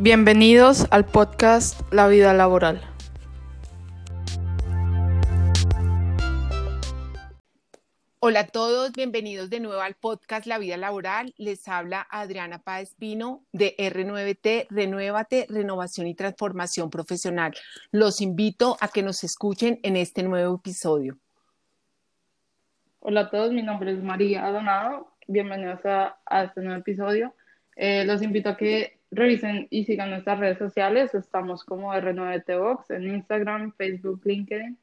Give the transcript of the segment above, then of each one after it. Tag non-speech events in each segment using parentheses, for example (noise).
Bienvenidos al podcast La vida laboral. Hola a todos, bienvenidos de nuevo al podcast La Vida Laboral. Les habla Adriana Páez Pino de R9T, Renuévate, Renovación y Transformación Profesional. Los invito a que nos escuchen en este nuevo episodio. Hola a todos, mi nombre es María Donado. Bienvenidos a, este nuevo episodio. Eh, los invito a que revisen y sigan nuestras redes sociales. Estamos como R9T Box en Instagram, Facebook, LinkedIn.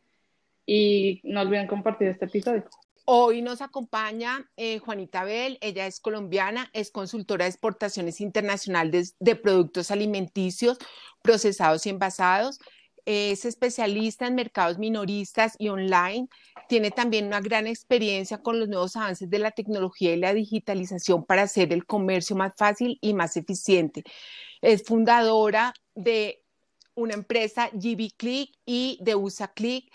Y no olviden compartir este episodio. Hoy nos acompaña eh, Juanita Bell, ella es colombiana, es consultora de exportaciones internacionales de, productos alimenticios procesados y envasados, es especialista en mercados minoristas y online, tiene también una gran experiencia con los nuevos avances de la tecnología y la digitalización para hacer el comercio más fácil y más eficiente. Es fundadora de una empresa GB Click y de USA Click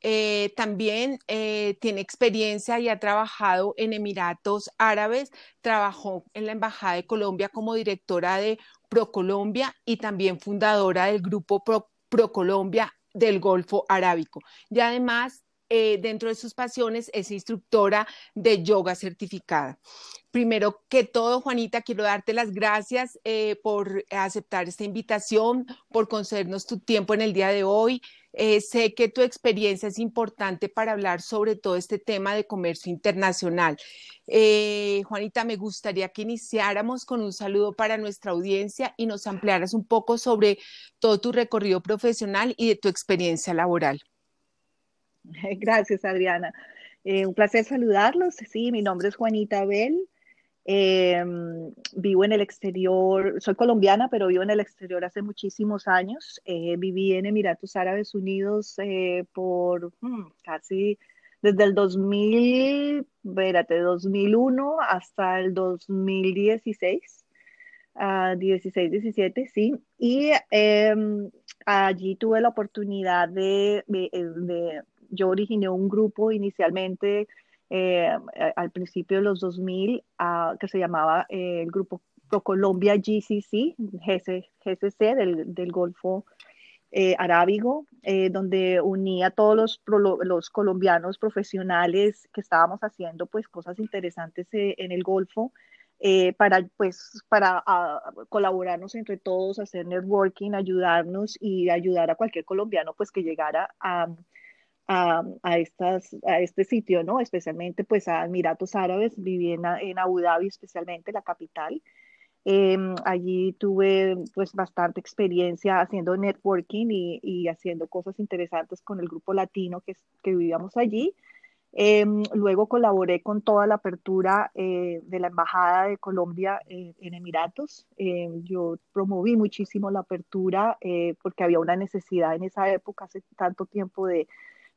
eh, también eh, tiene experiencia y ha trabajado en Emiratos Árabes, trabajó en la Embajada de Colombia como directora de ProColombia y también fundadora del grupo ProColombia del Golfo Arábico. Y además, eh, dentro de sus pasiones, es instructora de yoga certificada. Primero que todo, Juanita, quiero darte las gracias por aceptar esta invitación, por concedernos tu tiempo en el día de hoy. Eh, sé que tu experiencia es importante para hablar sobre todo este tema de comercio internacional. Eh, Juanita, me gustaría que iniciáramos con un saludo para nuestra audiencia y nos ampliaras un poco sobre todo tu recorrido profesional y de tu experiencia laboral. (laughs) Gracias, Adriana. Eh, un placer saludarlos. Sí, mi nombre es Juanita Bell. Em, vivo en el exterior, soy colombiana, pero vivo en el exterior hace muchísimos años. Eh, viví en Emiratos Árabes Unidos eh, por hmm, casi desde el 2000, espérate, 2001 hasta el 2016, 16, 17, sí. Y em, allí tuve la oportunidad de, de, yo originé un grupo inicialmente eh, al principio de los 2000 ah, que se llamaba eh, el grupo ProColombia GCC, GCC del, del Golfo eh, Arábigo, donde unía a todos los, los, colombianos profesionales que estábamos haciendo pues cosas interesantes en el Golfo. para pues para ah, colaborarnos entre todos, hacer networking, ayudarnos y ayudar a cualquier colombiano pues que llegara a, a, estas, a este sitio, ¿no? Especialmente pues a Emiratos Árabes, viví en, en Abu Dhabi, especialmente la capital. Em, allí tuve pues bastante experiencia haciendo networking y, y, haciendo cosas interesantes con el grupo latino que, que vivíamos allí. Em, luego colaboré con toda la apertura eh, de la Embajada de Colombia en Emiratos. Em, yo promoví muchísimo la apertura eh, porque había una necesidad en esa época, hace tanto tiempo, de,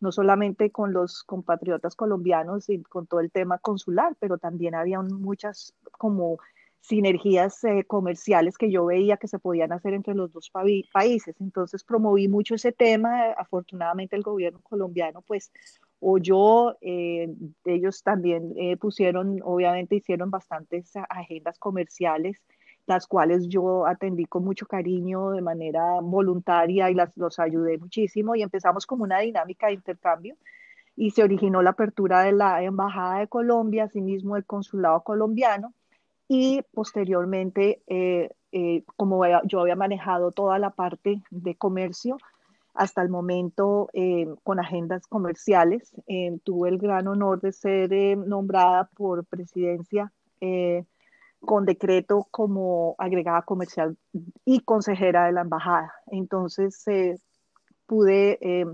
no solamente con los compatriotas colombianos y con todo el tema consular, pero también había muchas como sinergias eh, comerciales que yo veía que se podían hacer entre los dos países. Entonces promoví mucho ese tema. Afortunadamente el gobierno colombiano pues oyó, eh, ellos también eh, pusieron, obviamente hicieron bastantes agendas comerciales las cuales yo atendí con mucho cariño de manera voluntaria y las, los ayudé muchísimo y empezamos como una dinámica de intercambio y se originó la apertura de la Embajada de Colombia, asimismo el Consulado colombiano y posteriormente, eh, eh, como yo había manejado toda la parte de comercio, hasta el momento eh, con agendas comerciales, tuve el gran honor de ser nombrada por presidencia con decreto como agregada comercial y consejera de la embajada. Entonces eh, pude eh,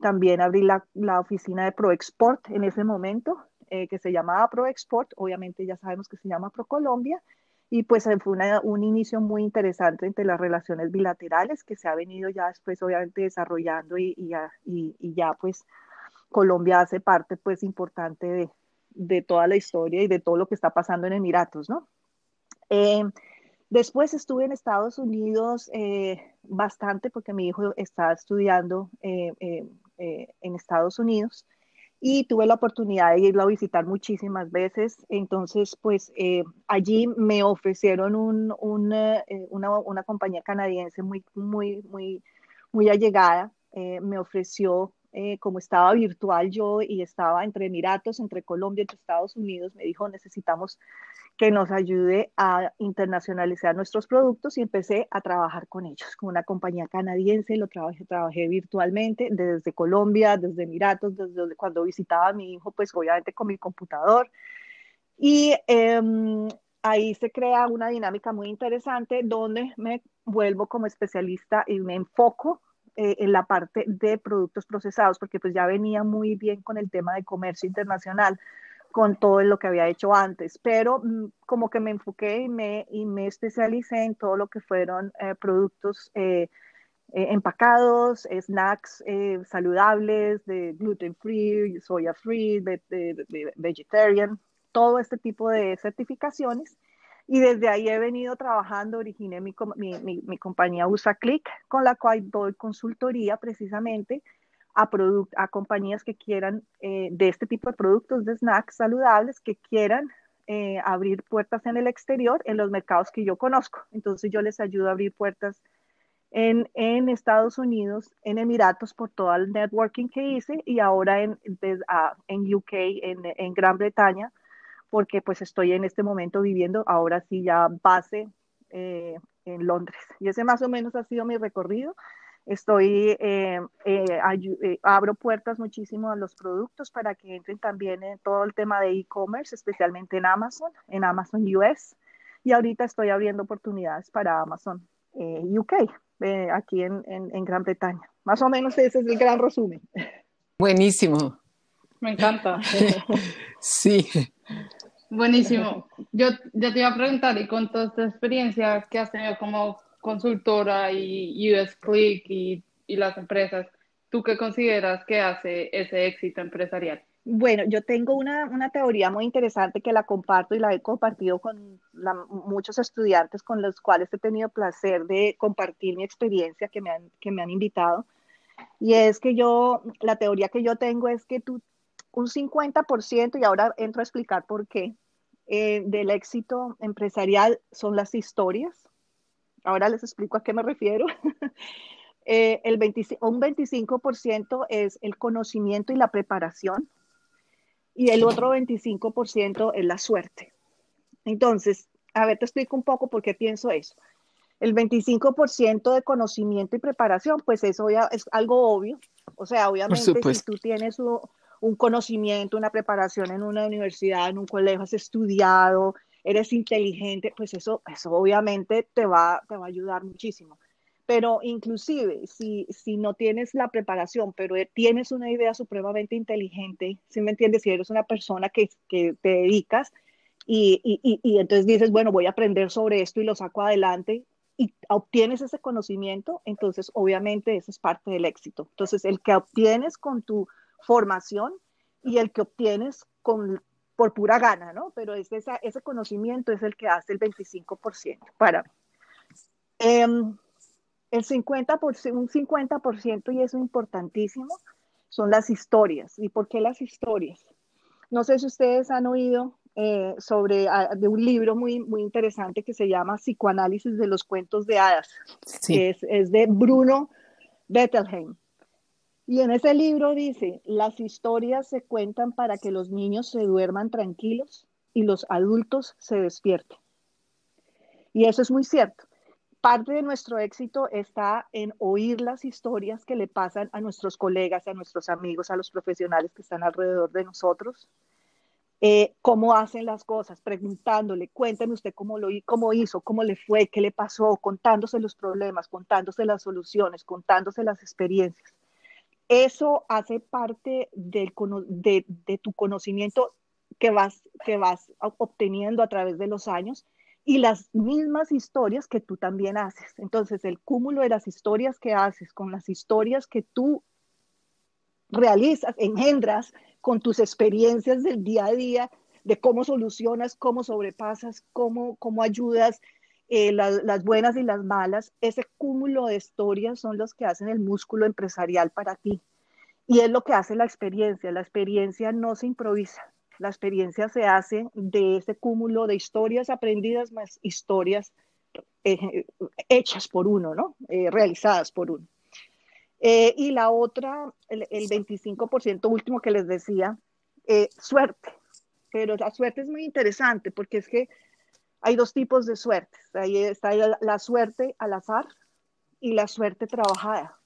también abrir la, la, oficina de ProExport en ese momento, eh, que se llamaba ProExport, obviamente ya sabemos que se llama ProColombia, y pues fue un inicio muy interesante entre las relaciones bilaterales que se ha venido ya después obviamente desarrollando y, y, ya, y, y ya pues Colombia hace parte pues importante de, de toda la historia y de todo lo que está pasando en Emiratos, ¿no? Eh, después estuve en Estados Unidos eh, bastante porque mi hijo está estudiando eh, en Estados Unidos y tuve la oportunidad de irlo a visitar muchísimas veces. Entonces, pues allí me ofrecieron un, una, una, compañía canadiense muy, muy, muy, muy allegada. me ofreció eh, como estaba virtual yo y estaba entre Emiratos, entre Colombia, entre Estados Unidos, me dijo, necesitamos que nos ayude a internacionalizar nuestros productos y empecé a trabajar con ellos, con una compañía canadiense, lo trabajé, trabajé virtualmente desde Colombia, desde Emiratos, desde cuando visitaba a mi hijo, pues obviamente con mi computador. Y em, ahí se crea una dinámica muy interesante donde me vuelvo como especialista y me enfoco eh, en la parte de productos procesados, porque pues ya venía muy bien con el tema de comercio internacional, con todo lo que había hecho antes, pero mm, como que me enfoqué y me, y me especialicé en todo lo que fueron eh, productos eh, empacados, snacks saludables, de gluten free, soya free, vegetarian, todo este tipo de certificaciones y desde ahí he venido trabajando, originé mi, mi, mi, compañía UsaClick, con la cual doy consultoría precisamente a, a compañías que quieran eh, de este tipo de productos de snacks saludables, que quieran eh, abrir puertas en el exterior, en los mercados que yo conozco. Entonces yo les ayudo a abrir puertas en, en Estados Unidos, en Emiratos, por todo el networking que hice, y ahora en, en UK, en, en Gran Bretaña, porque pues estoy en este momento viviendo ahora sí ya base eh, en Londres. Y ese más o menos ha sido mi recorrido. Estoy, eh, eh, abro puertas muchísimo a los productos para que entren también en todo el tema de e-commerce, especialmente en Amazon, en Amazon US. Y ahorita estoy abriendo oportunidades para Amazon UK, aquí en, en Gran Bretaña. Más o menos ese es el gran resumen. Buenísimo. Me encanta. (laughs) sí. Buenísimo. Yo ya te iba a preguntar, y con toda esta experiencia que has tenido como consultora y US Click y, y las empresas, ¿tú qué consideras que hace ese éxito empresarial? Bueno, yo tengo una, una, teoría muy interesante que la comparto y la he compartido con muchos estudiantes con los cuales he tenido placer de compartir mi experiencia que me han, que me han invitado. Y es que yo, la teoría que yo tengo es que tú, un 50%, y ahora entro a explicar por qué, eh, del éxito empresarial son las historias. Ahora les explico a qué me refiero. (laughs) eh, el un 25% es el conocimiento y la preparación y el otro 25% es la suerte. Entonces, a ver, te explico un poco por qué pienso eso. El 25% de conocimiento y preparación, pues eso ya es algo obvio. O sea, obviamente si tú tienes un, un conocimiento, una preparación en una universidad, en un colegio, has estudiado, eres inteligente, pues eso, eso obviamente te va, te va a ayudar muchísimo. Pero inclusive si, si no tienes la preparación, pero tienes una idea supremamente inteligente, si me entiendes? Si eres una persona que, que te dedicas y, y, y, entonces dices, bueno, voy a aprender sobre esto y lo saco adelante, y obtienes ese conocimiento, entonces obviamente eso es parte del éxito. Entonces, el que obtienes con tu formación y el que obtienes con, por pura gana, ¿no? Pero es esa, ese conocimiento es el que hace el 25% para mí. Em, el 50%, un 50%, y eso es importantísimo, son las historias. ¿Y por qué las historias? No sé si ustedes han oído eh, sobre ah, de un libro muy, muy interesante que se llama Psicoanálisis de los cuentos de hadas. Es, es de Bruno Bettelheim. Y en ese libro dice, las historias se cuentan para que los niños se duerman tranquilos y los adultos se despierten. Y eso es muy cierto. Parte de nuestro éxito está en oír las historias que le pasan a nuestros colegas, a nuestros amigos, a los profesionales que están alrededor de nosotros. Eh, cómo hacen las cosas, preguntándole, cuénteme usted cómo lo cómo hizo, cómo le fue, qué le pasó, contándose los problemas, contándose las soluciones, contándose las experiencias. Eso hace parte de, de, tu conocimiento que vas, que vas obteniendo a través de los años y las mismas historias que tú también haces. Entonces, el cúmulo de las historias que haces con las historias que tú realizas, engendras con tus experiencias del día a día, de cómo solucionas, cómo sobrepasas, cómo, cómo ayudas, eh, las buenas y las malas, ese cúmulo de historias son los que hacen el músculo empresarial para ti. Y es lo que hace la experiencia. La experiencia no se improvisa. La experiencia se hace de ese cúmulo de historias aprendidas más historias eh, hechas por uno, ¿no? Eh, realizadas por uno. Eh, y la otra, el, el 25% último que les decía, suerte. Pero la suerte es muy interesante porque es que hay dos tipos de suertes. Ahí está la suerte al azar y la suerte trabajada.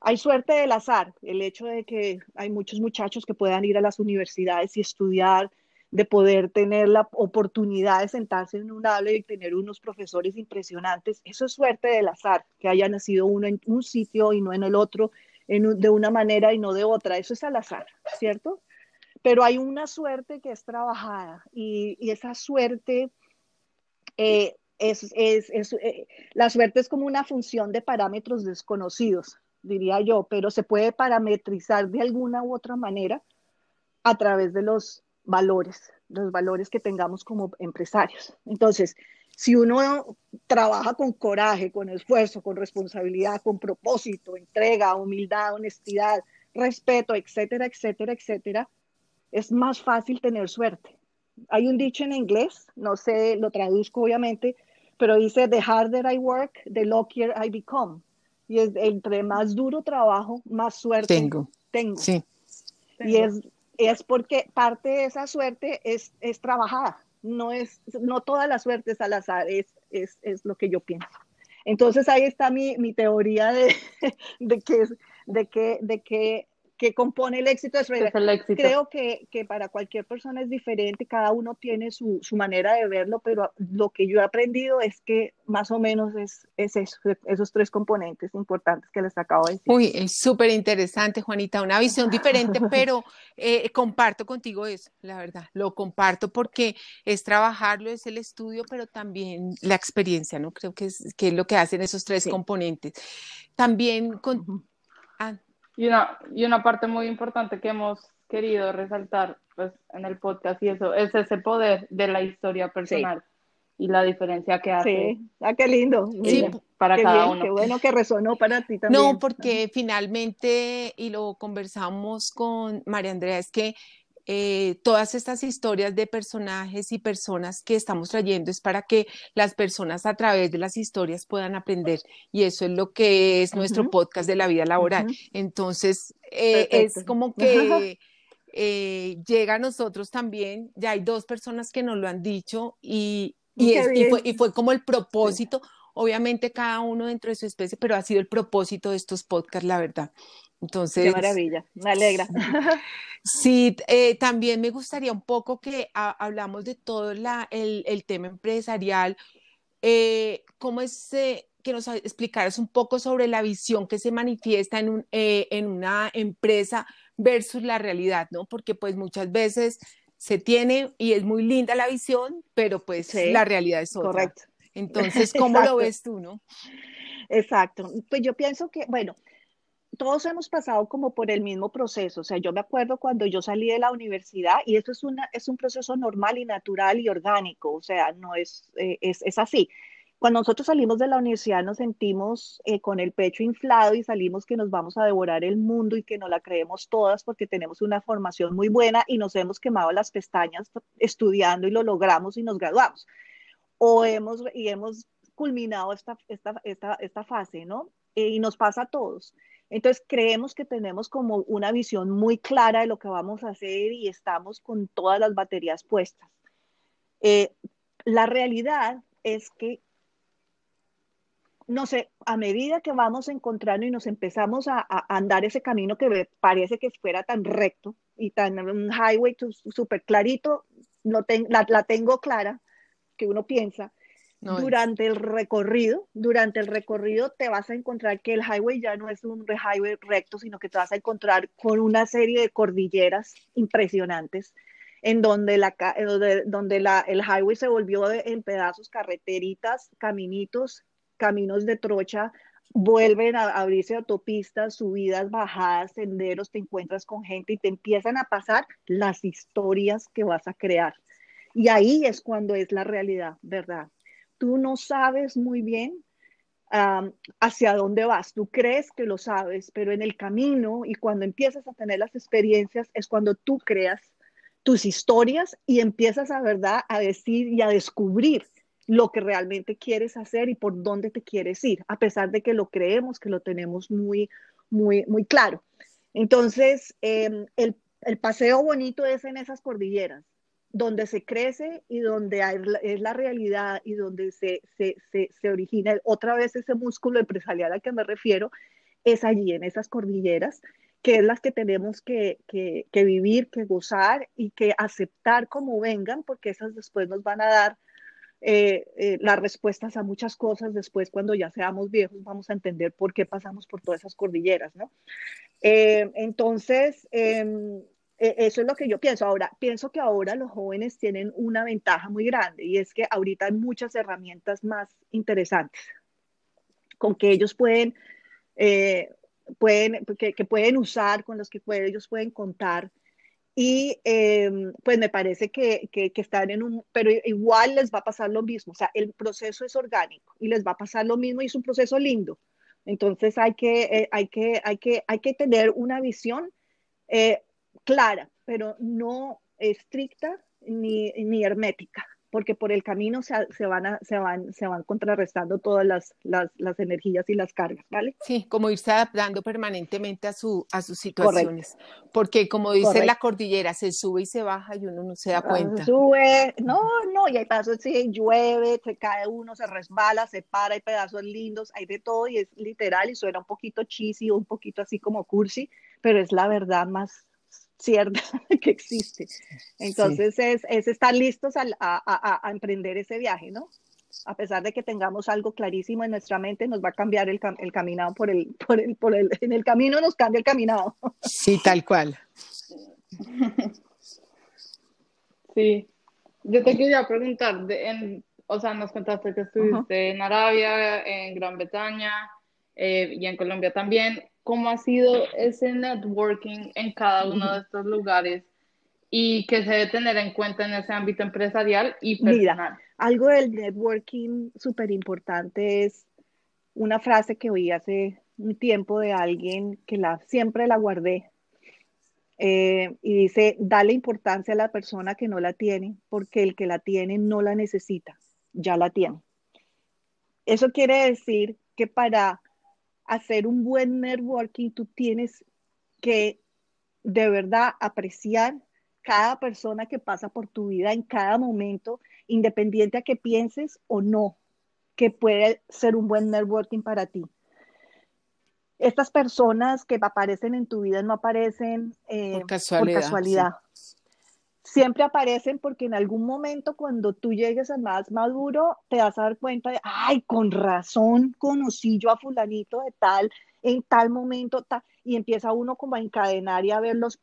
Hay suerte del azar, el hecho de que hay muchos muchachos que puedan ir a las universidades y estudiar, de poder tener la oportunidad de sentarse en un aula y tener unos profesores impresionantes. Eso es suerte del azar, que haya nacido uno en un sitio y no en el otro, de una manera y no de otra. Eso es al azar, ¿cierto? Pero hay una suerte que es trabajada y, esa suerte eh, es, eh, la suerte es como una función de parámetros desconocidos diría yo, pero se puede parametrizar de alguna u otra manera a través de los valores, los valores que tengamos como empresarios. Entonces, si uno trabaja con coraje, con esfuerzo, con responsabilidad, con propósito, entrega, humildad, honestidad, respeto, etcétera, etcétera, etcétera, es más fácil tener suerte. Hay un dicho en inglés, no sé, lo traduzco obviamente, pero dice, the harder I work, the luckier I become. Y es, entre más duro trabajo, más suerte tengo. tengo. Sí. Y es, es porque parte de esa suerte es, es trabajada. No, es, no toda la suerte es al azar, es, es, es lo que yo pienso. Entonces ahí está mi, mi teoría de, (laughs) de, que, de, que, de que que compone el éxito de éxito. Creo que, que, para cualquier persona es diferente, cada uno tiene su, su, manera de verlo, pero lo que yo he aprendido es que más o menos es, es eso, esos tres componentes importantes que les acabo de decir. Uy, es súper interesante, Juanita, una visión (laughs) diferente, pero eh, comparto contigo eso, la verdad, lo comparto porque es trabajarlo, es el estudio, pero también la experiencia, ¿no? Creo que es, que es lo que hacen esos tres componentes. También con... Y una, y una parte muy importante que hemos querido resaltar pues, en el podcast y eso es ese poder de la historia personal y la diferencia que hace. Sí, ah, qué lindo. Sí, para cada uno. Qué bueno que resonó para ti también. No, porque finalmente, y lo conversamos con María Andrea, es que eh, todas estas historias de personajes y personas que estamos trayendo es para que las personas a través de las historias puedan aprender y eso es lo que es nuestro podcast de la vida laboral. Entonces, eh, es como (laughs) que eh, llega a nosotros también, ya hay dos personas que nos lo han dicho y, y, fue, como el propósito. Obviamente cada uno dentro de su especie, pero ha sido el propósito de estos podcasts, la verdad. Entonces, Qué maravilla, me alegra. (laughs) Sí, eh, también me gustaría un poco que hablamos de todo la, el, el, tema empresarial. Eh, ¿Cómo es eh, que nos explicaras un poco sobre la visión que se manifiesta en, un, en una empresa versus la realidad, ¿no? Porque pues muchas veces se tiene y es muy linda la visión, pero pues la realidad es otra. Correcto. Entonces, (laughs) ¿cómo lo ves tú, no? Exacto. Pues yo pienso que, bueno, todos hemos pasado como por el mismo proceso. O sea, yo me acuerdo cuando yo salí de la universidad y eso es, una, es un proceso normal y natural y orgánico. O sea, no es, eh, es, es, así. Cuando nosotros salimos de la universidad nos sentimos eh, con el pecho inflado y salimos que nos vamos a devorar el mundo y que no la creemos todas porque tenemos una formación muy buena y nos hemos quemado las pestañas estudiando y lo logramos y nos graduamos. O hemos, y hemos culminado esta, esta, esta, esta fase, ¿no? Eh, y nos pasa a todos. Entonces creemos que tenemos como una visión muy clara de lo que vamos a hacer y estamos con todas las baterías puestas. Eh, la realidad es que, no sé, a medida que vamos encontrando y nos empezamos a, andar ese camino que parece que fuera tan recto y tan un highway súper clarito, la, la tengo clara, que uno piensa, durante el recorrido, durante el recorrido te vas a encontrar que el highway ya no es un highway recto, sino que te vas a encontrar con una serie de cordilleras impresionantes en donde, la, donde, la, el highway se volvió en pedazos, carreteritas, caminitos, caminos de trocha, vuelven a abrirse autopistas, subidas, bajadas, senderos, te encuentras con gente y te empiezan a pasar las historias que vas a crear. Y ahí es cuando es la realidad, ¿verdad? Tú no sabes muy bien hacia dónde vas. Tú crees que lo sabes, pero en el camino y cuando empiezas a tener las experiencias es cuando tú creas tus historias y empiezas a verdad a decir y a descubrir lo que realmente quieres hacer y por dónde te quieres ir, a pesar de que lo creemos, que lo tenemos muy, muy, muy claro. Entonces, em, el, el paseo bonito es en esas cordilleras, donde se crece y donde es la realidad y donde se, se, se, origina otra vez ese músculo empresarial al que me refiero, es allí, en esas cordilleras, que es las que tenemos que, que, que, vivir, que gozar y que aceptar como vengan, porque esas después nos van a dar eh, eh, las respuestas a muchas cosas. Después, cuando ya seamos viejos, vamos a entender por qué pasamos por todas esas cordilleras, ¿no? Eh, entonces, em, e, eso es lo que yo pienso. Ahora, pienso que ahora los jóvenes tienen una ventaja muy grande y es que ahorita hay muchas herramientas más interesantes con que ellos pueden, eh, pueden que, pueden usar, con los que ellos pueden contar. Y em, pues me parece que, que, están en un, pero igual les va a pasar lo mismo. O sea, el proceso es orgánico y les va a pasar lo mismo y es un proceso lindo. Entonces hay que, eh, hay que, hay que, hay que tener una visión eh, clara, pero no estricta ni, ni hermética, porque por el camino se, se, van, a, se, van, se van contrarrestando todas las, las, las, energías y las cargas, ¿vale? Sí, como irse adaptando permanentemente a, su, a sus situaciones, porque como dice la cordillera, se sube y se baja y uno no se da cuenta. Se sube, no, no, y hay pasos, sí, llueve, se cae uno, se resbala, se para, hay pedazos lindos, hay de todo y es literal y suena un poquito cheesy, un poquito así como cursi, pero es la verdad más cierta (laughs) que existe. Entonces es, es, estar listos a, a, a, emprender ese viaje, ¿no? A pesar de que tengamos algo clarísimo en nuestra mente, nos va a cambiar el, el caminado por el, (laughs) por el, por el, en el camino nos cambia el caminado. Sí, tal cual. (laughs) Sí, yo te quería preguntar, de, en, o sea, nos contaste que estuviste en Arabia, en Gran Bretaña eh, y en Colombia también cómo ha sido ese networking en cada uno de estos lugares y qué se debe tener en cuenta en ese ámbito empresarial y personal. algo del networking súper importante es una frase que oí hace un tiempo de alguien que la, siempre la guardé. Eh, y dice, dale importancia a la persona que no la tiene, porque el que la tiene no la necesita, ya la tiene. Eso quiere decir que para hacer un buen networking, tú tienes que de verdad apreciar cada persona que pasa por tu vida en cada momento, independiente a que pienses o no, que puede ser un buen networking para ti. Estas personas que aparecen en tu vida no aparecen eh, por casualidad siempre aparecen porque en algún momento cuando tú llegues a más maduro te vas a dar cuenta de, ay, con razón conocí yo a fulanito de tal en tal momento y empieza uno como a encadenar y a ver los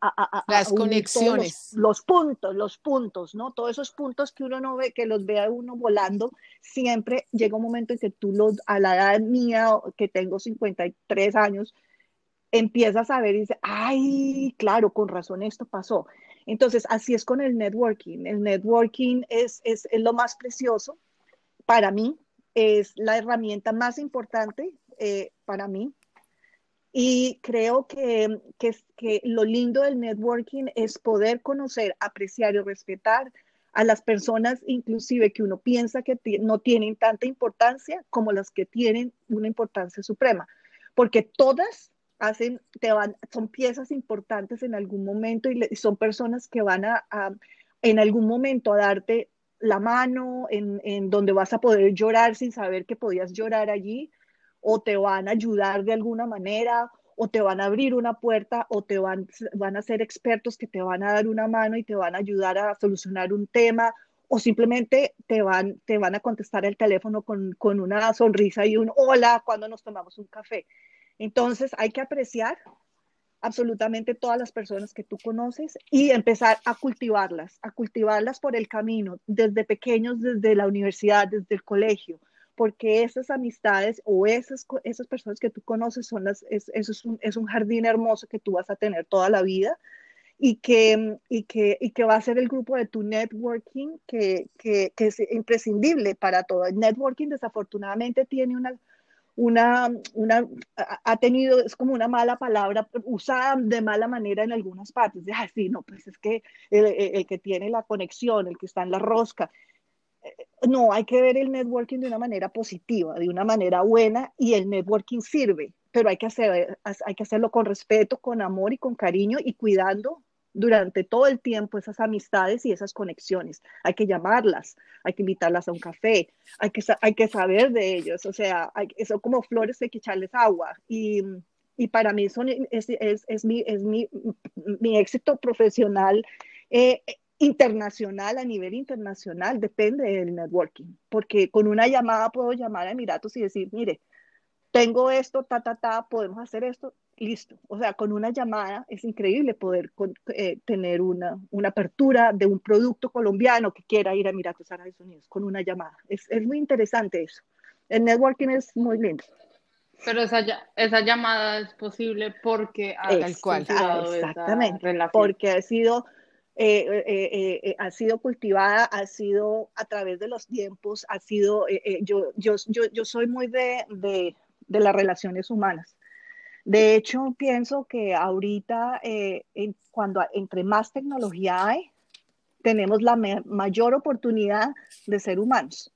a, las conexiones. los, puntos los puntos no todos esos puntos que uno no ve que los vea uno volando siempre llega un momento en que tú los a la edad mía que tengo 53 años empiezas a ver y dices ay claro con razón esto pasó entonces, así es con el networking. El networking es, es, lo más precioso para mí, es la herramienta más importante eh, para mí. Y creo que, que, que, lo lindo del networking es poder conocer, apreciar y respetar a las personas, inclusive que uno piensa que no tienen tanta importancia como las que tienen una importancia suprema, porque todas hacen, te van, son piezas importantes en algún momento y, son personas que van a, en algún momento a darte la mano, en, en, donde vas a poder llorar sin saber que podías llorar allí, o te van a ayudar de alguna manera, o te van a abrir una puerta, o te van, van a ser expertos que te van a dar una mano y te van a ayudar a solucionar un tema, o simplemente te van, te van a contestar el teléfono con, con una sonrisa y un hola cuando nos tomamos un café. Entonces hay que apreciar absolutamente todas las personas que tú conoces y empezar a cultivarlas, a cultivarlas por el camino, desde pequeños, desde la universidad, desde el colegio, porque esas amistades o esas, esas personas que tú conoces son las, es, eso es un, es un jardín hermoso que tú vas a tener toda la vida y que, y que, y que va a ser el grupo de tu networking que, que, que es imprescindible para todo. El networking desafortunadamente tiene una una, una, ha tenido, es como una mala palabra usada de mala manera en algunas partes. De, sí, no, pues es que el, el, que tiene la conexión, el que está en la rosca. No, hay que ver el networking de una manera positiva, de una manera buena, y el networking sirve, pero hay que, hacer, hay que hacerlo con respeto, con amor y con cariño y cuidando durante todo el tiempo esas amistades y esas conexiones. Hay que llamarlas, hay que invitarlas a un café, hay que, hay que saber de ellos, o sea, hay, son como flores, hay que echarles agua. Y, y para mí son, es, es, es, mi, es mi, mi, éxito profesional eh, internacional, a nivel internacional, depende del networking, porque con una llamada puedo llamar a Emiratos y decir, mire, tengo esto, ta, ta, ta, podemos hacer esto, listo. O sea, con una llamada es increíble poder eh, tener una, una, apertura de un producto colombiano que quiera ir a Emiratos Árabes Unidos con una llamada. Es, es, muy interesante eso. El networking es muy lindo. Pero esa, esa llamada es posible porque ha, es, cual, exactamente, porque ha sido, eh, eh, ha sido cultivada, ha sido a través de los tiempos, ha sido, yo, yo, yo, yo soy muy de, de, de las relaciones humanas. De hecho, pienso que ahorita, eh, cuando entre más tecnología hay, tenemos la mayor oportunidad de ser humanos.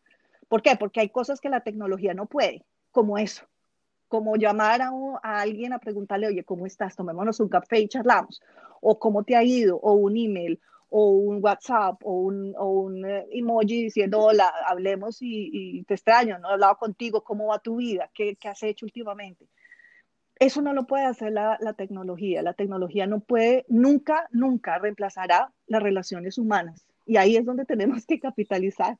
¿Por qué? Porque hay cosas que la tecnología no puede, como eso, como llamar a, alguien a preguntarle, oye, ¿cómo estás? Tomémonos un café y charlamos, o cómo te ha ido, o un email, o un WhatsApp, o un, eh, emoji diciendo, hola, hablemos y, te extraño, no he hablado contigo, ¿cómo va tu vida? ¿Qué, qué has hecho últimamente? Eso no lo puede hacer la, tecnología. La tecnología no puede, nunca, nunca reemplazará las relaciones humanas. Y ahí es donde tenemos que capitalizar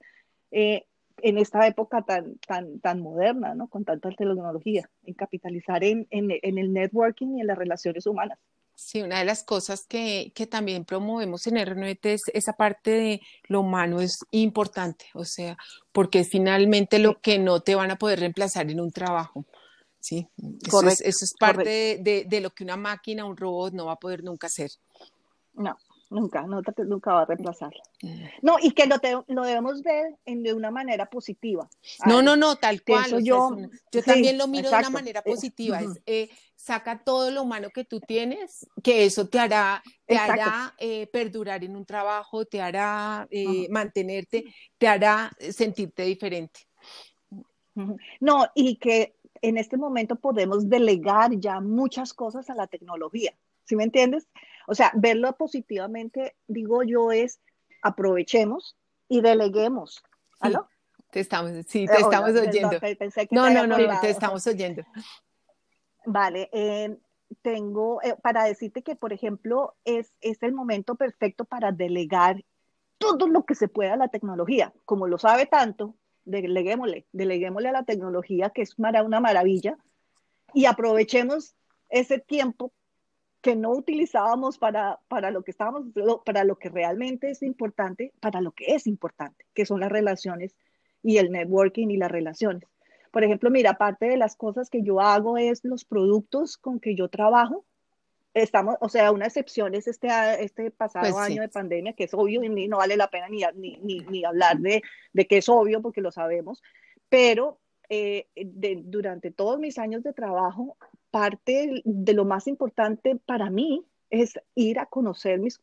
eh, en esta época tan, tan, tan moderna, ¿no? con tanta tecnología, en capitalizar en, en, el networking y en las relaciones humanas. Sí, una de las cosas que, que también promovemos en RNET es esa parte de lo humano es importante, o sea, porque es finalmente lo que no te van a poder reemplazar en un trabajo. Sí, eso, es, eso es, parte de, de, lo que una máquina, un robot no va a poder nunca hacer. No, nunca, no, nunca va a reemplazar. Mm. No, y que lo, lo debemos ver en, de una manera positiva. No, no, no, tal cual. yo, yo también lo miro de una manera eh, positiva. es, eh, saca todo lo humano que tú tienes, que eso te hará, te hará eh, perdurar en un trabajo, te hará mantenerte, te hará sentirte diferente. No, y que en este momento podemos delegar ya muchas cosas a la tecnología. ¿Sí me entiendes? O sea, verlo positivamente, digo yo, es aprovechemos y deleguemos. ¿Aló? Te estamos, sí, te estamos oyendo. no, no, no, te estamos oyendo. Vale, eh, tengo eh, para decirte que, por ejemplo, es, es el momento perfecto para delegar todo lo que se pueda a la tecnología. Como lo sabe tanto, deleguémosle, deleguémosle a la tecnología, que es una maravilla, y aprovechemos ese tiempo que no utilizábamos para, para lo que estábamos, para lo que realmente es importante, para lo que es importante, que son las relaciones y el networking y las relaciones. Por ejemplo, mira, aparte de las cosas que yo hago es los productos con que yo trabajo, estamos, o sea, una excepción es este, este pasado pues año de pandemia, que es obvio y no vale la pena ni, ni, ni, hablar de, de, que es obvio porque lo sabemos, pero eh, de, durante todos mis años de trabajo, parte de lo más importante para mí es ir a conocer mis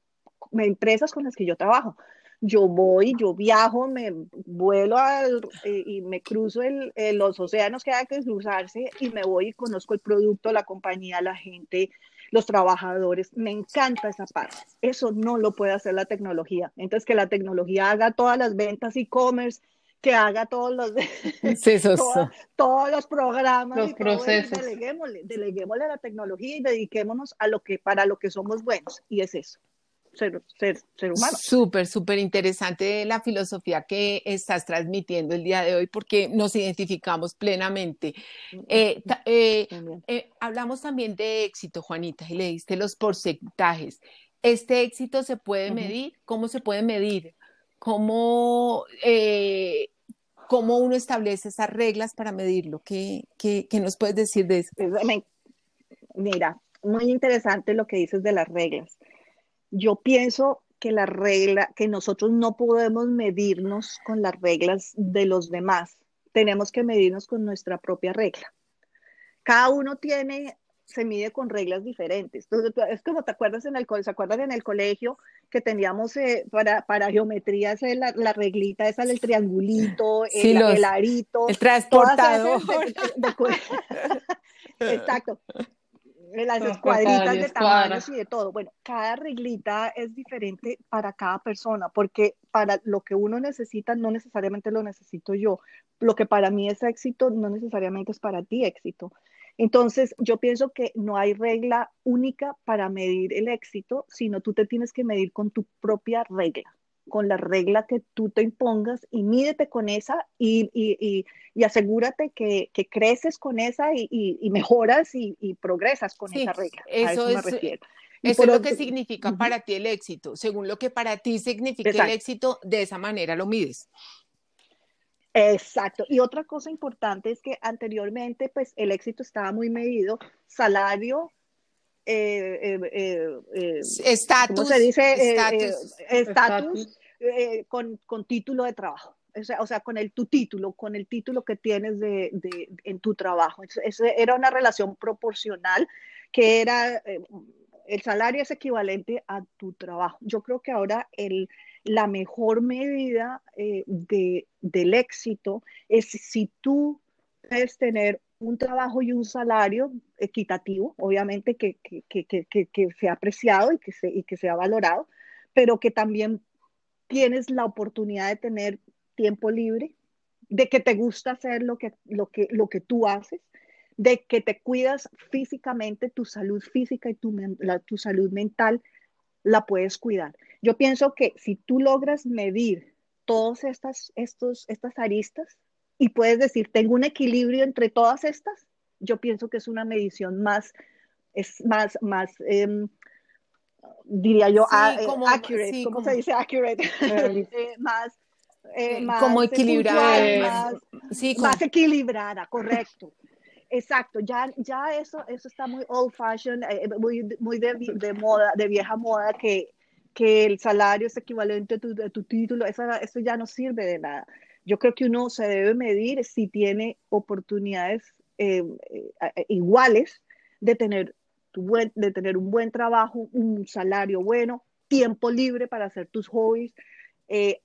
empresas con las que yo trabajo. Yo voy, yo viajo, me vuelo al, eh, y me cruzo el, los océanos que hay que cruzarse y me voy y conozco el producto, la compañía, la gente, los trabajadores. Me encanta esa parte. Eso no lo puede hacer la tecnología. Entonces, que la tecnología haga todas las ventas e-commerce, que haga todos los, (laughs) (laughs) todos, los programas los procesos. deleguémosle, deleguémosle a la tecnología y dediquémonos a lo que, para lo que somos buenos. Y es eso. Ser, ser, ser, humano. Súper, súper interesante la filosofía que estás transmitiendo el día de hoy porque nos identificamos plenamente. Eh, eh, eh, hablamos también de éxito, Juanita, y le diste los porcentajes. ¿Este éxito se puede medir? ¿Cómo se puede medir? ¿Cómo, cómo uno establece esas reglas para medirlo? ¿Qué, qué, qué nos puedes decir de eso? Mira, muy interesante lo que dices de las reglas yo pienso que la regla, que nosotros no podemos medirnos con las reglas de los demás, tenemos que medirnos con nuestra propia regla. cada uno tiene, se mide con reglas diferentes. es como te acuerdas en el colegio, ¿se acuerdan en el colegio que teníamos eh, para, para geometría la, la, reglita esa del triangulito, el, arito, el transportador. Exacto las escuadritas de tamaños y de todo. Bueno, cada reglita es diferente para cada persona, porque para lo que uno necesita no necesariamente lo necesito yo. Lo que para mí es éxito no necesariamente es para ti éxito. Entonces, yo pienso que no hay regla única para medir el éxito, sino tú te tienes que medir con tu propia regla con la regla que tú te impongas y mídete con esa y, y, y, asegúrate que, que, creces con esa y, mejoras y, progresas con esa regla. Eso, es, Eso es lo que significa para ti el éxito. Según lo que para ti significa el éxito, de esa manera lo mides. Exacto. Y otra cosa importante es que anteriormente, pues el éxito estaba muy medido, salario, eh, eh, eh, estatus, ¿cómo se dice? Estatus con, con, título de trabajo. O sea, o sea, con el tu título, con el título que tienes de, de en tu trabajo. Eso era una relación proporcional que era, el salario es equivalente a tu trabajo. Yo creo que ahora el, la mejor medida de, del éxito es si tú puedes tener un trabajo y un salario equitativo, obviamente que, que, que, que sea apreciado y que, se, y que sea valorado, pero que también tienes la oportunidad de tener tiempo libre, de que te gusta hacer lo que, lo que, lo que tú haces, de que te cuidas físicamente, tu salud física y tu, tu salud mental la puedes cuidar. Yo pienso que si tú logras medir todas estas, estos, estas aristas, y puedes decir, tengo un equilibrio entre todas estas, yo pienso que es una medición más, es más, más, em, diría yo, eh, como, accurate, ¿cómo se dice accurate? Eh, (laughs) más, eh, más, como equilibrada, más, más equilibrada, correcto. Exacto, ya, ya eso, eso está muy old fashioned, muy, muy de, de, moda, de vieja moda, que, que el salario es equivalente a tu, a tu título, eso, eso ya no sirve de nada. Yo creo que uno se debe medir si tiene oportunidades eh, eh, iguales de tener, de tener un buen trabajo, un salario bueno, tiempo libre para hacer tus hobbies, eh,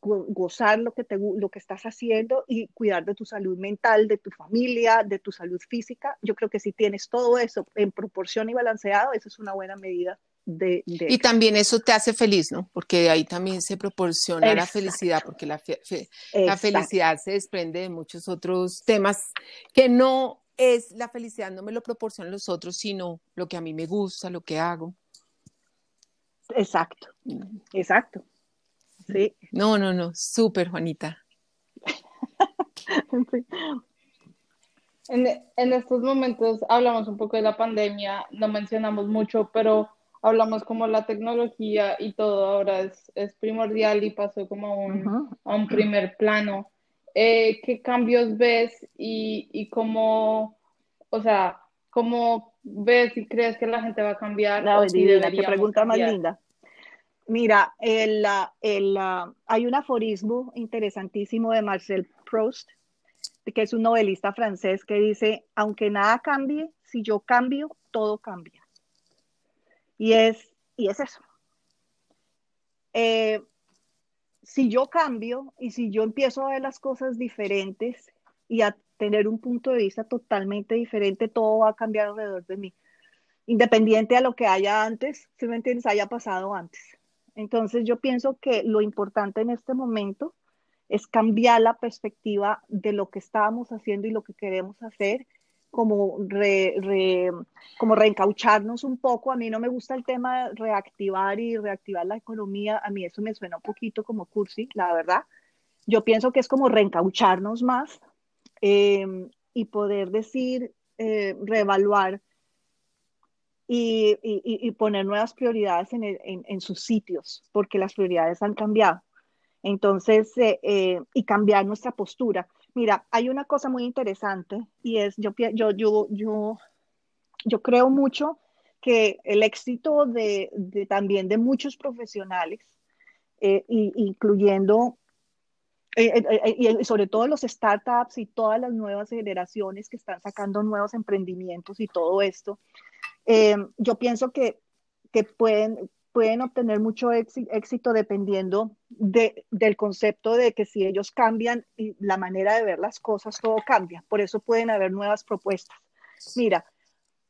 gozar lo que, te, lo que estás haciendo y cuidar de tu salud mental, de tu familia, de tu salud física. Yo creo que si tienes todo eso en proporción y balanceado, esa es una buena medida y también eso te hace feliz, ¿no? Porque de ahí también se proporciona la felicidad, porque la, la felicidad se desprende de muchos otros temas que no es la felicidad, no me lo proporcionan los otros, sino lo que a mí me gusta, lo que hago. Exacto, mm. exacto. Sí. No, no, no, súper, Juanita. (laughs) en, en estos momentos hablamos un poco de la pandemia, no mencionamos mucho, pero hablamos como la tecnología y todo ahora es, es primordial y pasó como a un, a un primer plano. Eh, ¿Qué cambios ves y, y cómo, o sea, cómo ves y crees que la gente va a cambiar? La qué pregunta más linda. Mira, el, el, hay un aforismo interesantísimo de Marcel Proust, que es un novelista francés, que dice, aunque nada cambie, si yo cambio, todo cambia. Y es, y es eso. Eh, si yo cambio y si yo empiezo a ver las cosas diferentes y a tener un punto de vista totalmente diferente, todo va a cambiar alrededor de mí. Independiente a lo que haya antes, si me entiendes, haya pasado antes. Entonces yo pienso que lo importante en este momento es cambiar la perspectiva de lo que estábamos haciendo y lo que queremos hacer como, como reencaucharnos un poco. A mí no me gusta el tema de reactivar y reactivar la economía. A mí eso me suena un poquito como cursi, la verdad. Yo pienso que es como reencaucharnos más em, y poder decir, eh, reevaluar y, y, poner nuevas prioridades en, en, sus sitios, porque las prioridades han cambiado. Entonces, eh, eh, y cambiar nuestra postura. Mira, hay una cosa muy interesante y es, yo, yo, yo, yo, yo creo mucho que el éxito de, también de muchos profesionales, eh, incluyendo y sobre todo los startups y todas las nuevas generaciones que están sacando nuevos emprendimientos y todo esto, yo pienso que, que pueden, pueden obtener mucho éxito dependiendo de, del concepto de que si ellos cambian la manera de ver las cosas, todo cambia. Por eso pueden haber nuevas propuestas. Mira,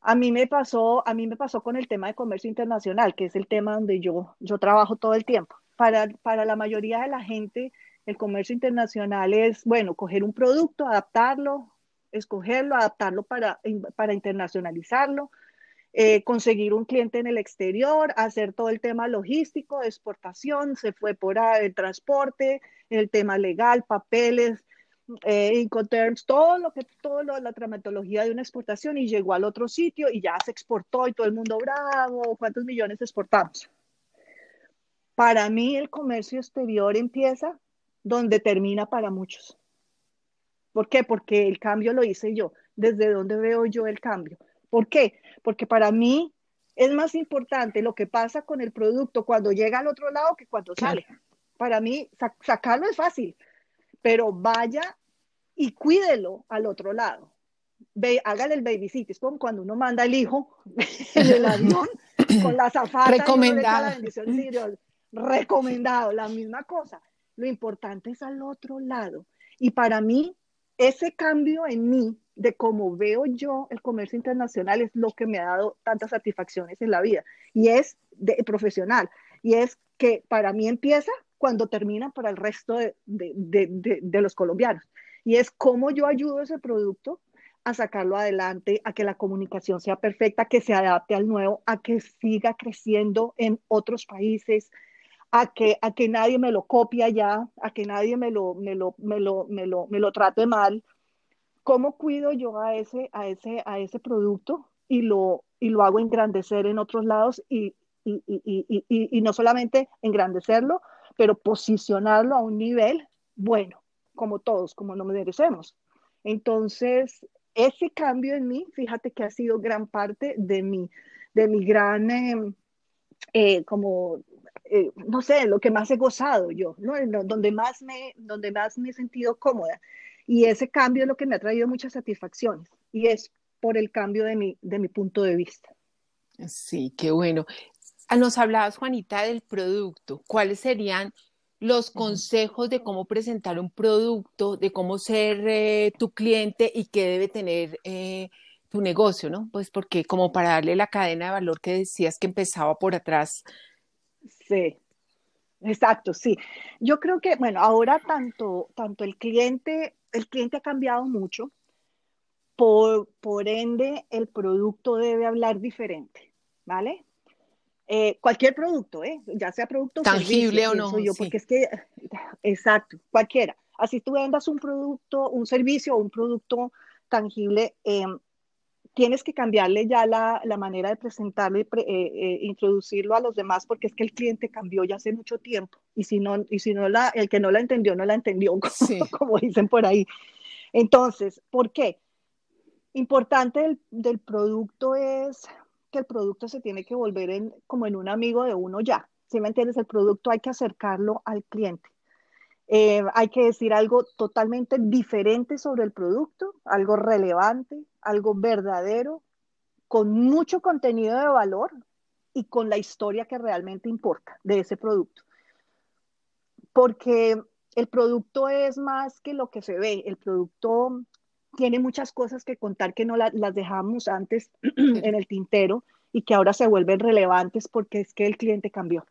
a mí me pasó, a mí me pasó con el tema de comercio internacional, que es el tema donde yo, yo trabajo todo el tiempo. Para, para la mayoría de la gente, el comercio internacional es, bueno, coger un producto, adaptarlo, escogerlo, adaptarlo para, para internacionalizarlo, eh, conseguir un cliente en el exterior, hacer todo el tema logístico, exportación, se fue por el transporte, el tema legal, papeles, eh, Incoterms, todo lo que, todo lo, la traumatología de una exportación y llegó al otro sitio y ya se exportó y todo el mundo bravo, ¿cuántos millones exportamos? Para mí el comercio exterior empieza donde termina para muchos. ¿Por qué? Porque el cambio lo hice yo. ¿Desde dónde veo yo el cambio? ¿Por qué? Porque para mí es más importante lo que pasa con el producto cuando llega al otro lado que cuando sale. Para mí, sacarlo es fácil, pero vaya y cuídelo al otro lado. Ve, hágale el babysit. Es como cuando uno manda al hijo (laughs) en el (laughs) avión con la zafata. Recomendado. La recomendado, la misma cosa. Lo importante es al otro lado. Y para mí, ese cambio en mí de cómo veo yo el comercio internacional es lo que me ha dado tantas satisfacciones en la vida y es de, profesional y es que para mí empieza cuando termina para el resto de, de, de, los colombianos y es cómo yo ayudo a ese producto a sacarlo adelante, a que la comunicación sea perfecta, que se adapte al nuevo, a que siga creciendo en otros países, a que, a que nadie me lo copie ya, a que nadie me lo, me lo, me lo, me lo, me lo trate mal, ¿Cómo cuido yo a ese, a ese, a ese producto y lo, y lo hago engrandecer en otros lados y, y, y, y, no solamente engrandecerlo, pero posicionarlo a un nivel bueno, como todos, como no merecemos? Entonces, ese cambio en mí, fíjate que ha sido gran parte de mi, de mi gran, em, eh, como, eh, no sé, lo que más he gozado yo, ¿no? Donde más me, donde más me he sentido cómoda. Y ese cambio es lo que me ha traído muchas satisfacciones y es por el cambio de mi, de mi punto de vista. Sí, qué bueno. Ah, nos hablabas, Juanita, del producto. ¿Cuáles serían los consejos de cómo presentar un producto, de cómo ser eh, tu cliente y qué debe tener eh, tu negocio, ¿no? Pues porque como para darle la cadena de valor que decías que empezaba por atrás. Sí, exacto, sí. Yo creo que, bueno, ahora tanto, tanto el cliente el cliente ha cambiado mucho, por, por ende el producto debe hablar diferente, ¿vale? Eh, cualquier producto, ¿eh? ya sea producto tangible o no. Yo, Porque es que, exacto, cualquiera. Así tú vendas un producto, un servicio o un producto tangible, em, tienes que cambiarle ya la, la manera de presentarlo y eh, eh, introducirlo a los demás porque es que el cliente cambió ya hace mucho tiempo y si no, y si no la, el que no la entendió, no la entendió, (laughs) como, dicen por ahí. Entonces, ¿por qué? Importante del, del, producto es que el producto se tiene que volver en, como en un amigo de uno ya. Si me entiendes? El producto hay que acercarlo al cliente. Eh, hay que decir algo totalmente diferente sobre el producto, algo relevante, algo verdadero, con mucho contenido de valor y con la historia que realmente importa de ese producto. Porque el producto es más que lo que se ve, el producto tiene muchas cosas que contar que no las dejamos antes (clears throat) en el tintero y que ahora se vuelven relevantes porque es que el cliente cambió.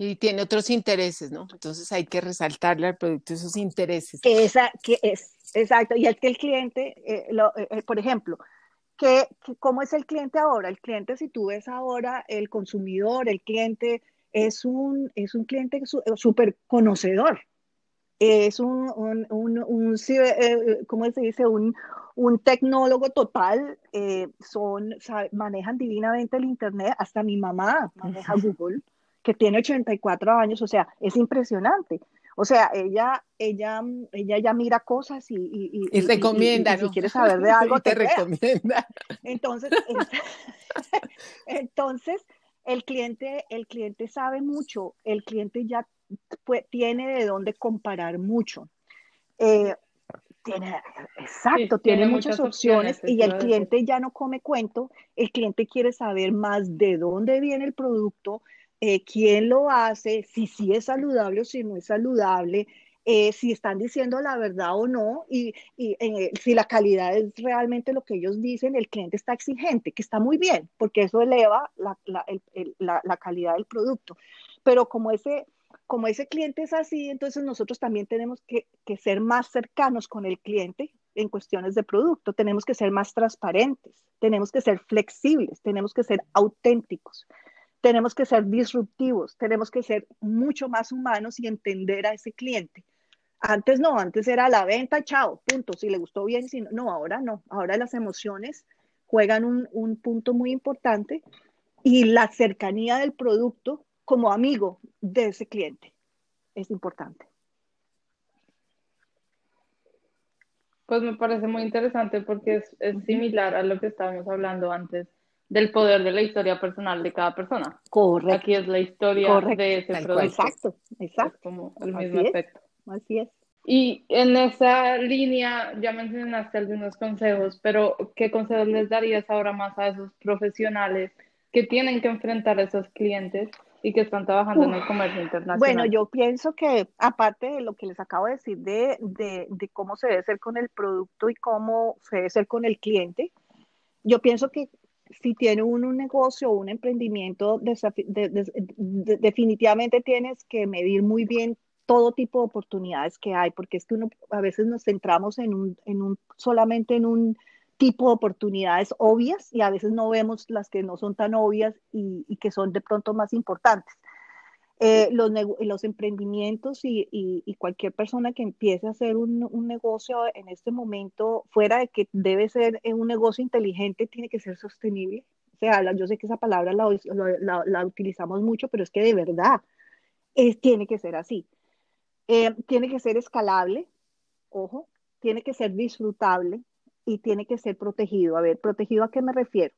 Y tiene otros intereses, ¿no? Entonces hay que resaltarle al producto esos intereses. Esa, que es, exacto. Y es que el cliente, eh, eh, eh, por ejemplo, que, ¿cómo es el cliente ahora? El cliente, si tú ves ahora, el consumidor, el cliente es un, es un cliente súper conocedor. Es un, un, un, un ¿cómo se dice? Un, un tecnólogo total. son, manejan divinamente el Internet. Hasta mi mamá maneja Google que tiene 84 años, o sea, es impresionante. O sea, ella, ella, ella ya mira cosas y, y, y, recomienda, Si quiere saber de (laughs) algo, te, recomienda. Entonces, (laughs) entonces el cliente, el cliente sabe mucho, el cliente ya tiene de dónde comparar mucho. Eh, tiene, exacto, tiene, muchas, opciones, y el cliente ya no come cuento, el cliente quiere saber más de dónde viene el producto, eh, quién lo hace, si sí es saludable o si no es saludable, eh, si están diciendo la verdad o no, y, eh, si la calidad es realmente lo que ellos dicen, el cliente está exigente, que está muy bien, porque eso eleva la, la, calidad del producto. Pero como ese, como ese cliente es así, entonces nosotros también tenemos que, que ser más cercanos con el cliente en cuestiones de producto, tenemos que ser más transparentes, tenemos que ser flexibles, tenemos que ser auténticos tenemos que ser disruptivos, tenemos que ser mucho más humanos y entender a ese cliente. Antes no, antes era la venta, chao, punto. Si le gustó bien, si no, no ahora no. Ahora las emociones juegan un, un punto muy importante y la cercanía del producto como amigo de ese cliente es importante. Pues me parece muy interesante porque es, similar a lo que estábamos hablando antes del poder de la historia personal de cada persona. Correcto. Aquí es la historia de ese producto. Exacto, exacto. como el mismo aspecto. Así es. Y en esa línea ya mencionaste algunos consejos, pero ¿qué consejos les darías ahora más a esos profesionales que tienen que enfrentar a esos clientes y que están trabajando en el comercio internacional? Bueno, yo pienso que aparte de lo que les acabo de decir de, de, de cómo se debe ser con el producto y cómo se debe ser con el cliente, yo pienso que si tiene uno un negocio o un emprendimiento, definitivamente tienes que medir muy bien todo tipo de oportunidades que hay, porque es que uno, a veces nos centramos en un, en un, solamente en un tipo de oportunidades obvias y a veces no vemos las que no son tan obvias y que son de pronto más importantes. Eh, los, los, emprendimientos y, y, cualquier persona que empiece a hacer un, un, negocio en este momento, fuera de que debe ser un negocio inteligente, tiene que ser sostenible. O sea, yo sé que esa palabra la, la, la utilizamos mucho, pero es que de verdad es, tiene que ser así. Eh, tiene que ser escalable, ojo, tiene que ser disfrutable y tiene que ser protegido. A ver, ¿protegido a qué me refiero?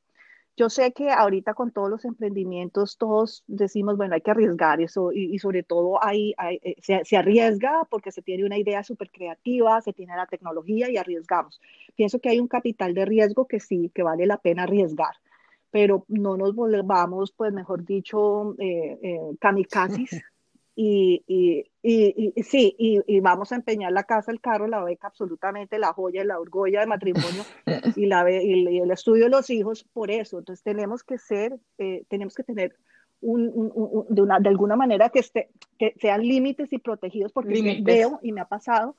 Yo sé que ahorita con todos los emprendimientos todos decimos, bueno, hay que arriesgar eso y, sobre todo hay, eh, se, se, arriesga porque se tiene una idea súper creativa, se tiene la tecnología y arriesgamos. Pienso que hay un capital de riesgo que sí, que vale la pena arriesgar, pero no nos volvamos, pues mejor dicho, eh, eh kamikazes y, y, y, sí, y, vamos a empeñar la casa, el carro, la beca, absolutamente la joya, la orgolla de matrimonio (laughs) y, la, y, el estudio de los hijos por eso. Entonces tenemos que ser, eh, tenemos que tener un, un, de, una, de alguna manera que, esté, que sean límites y protegidos porque veo y me ha pasado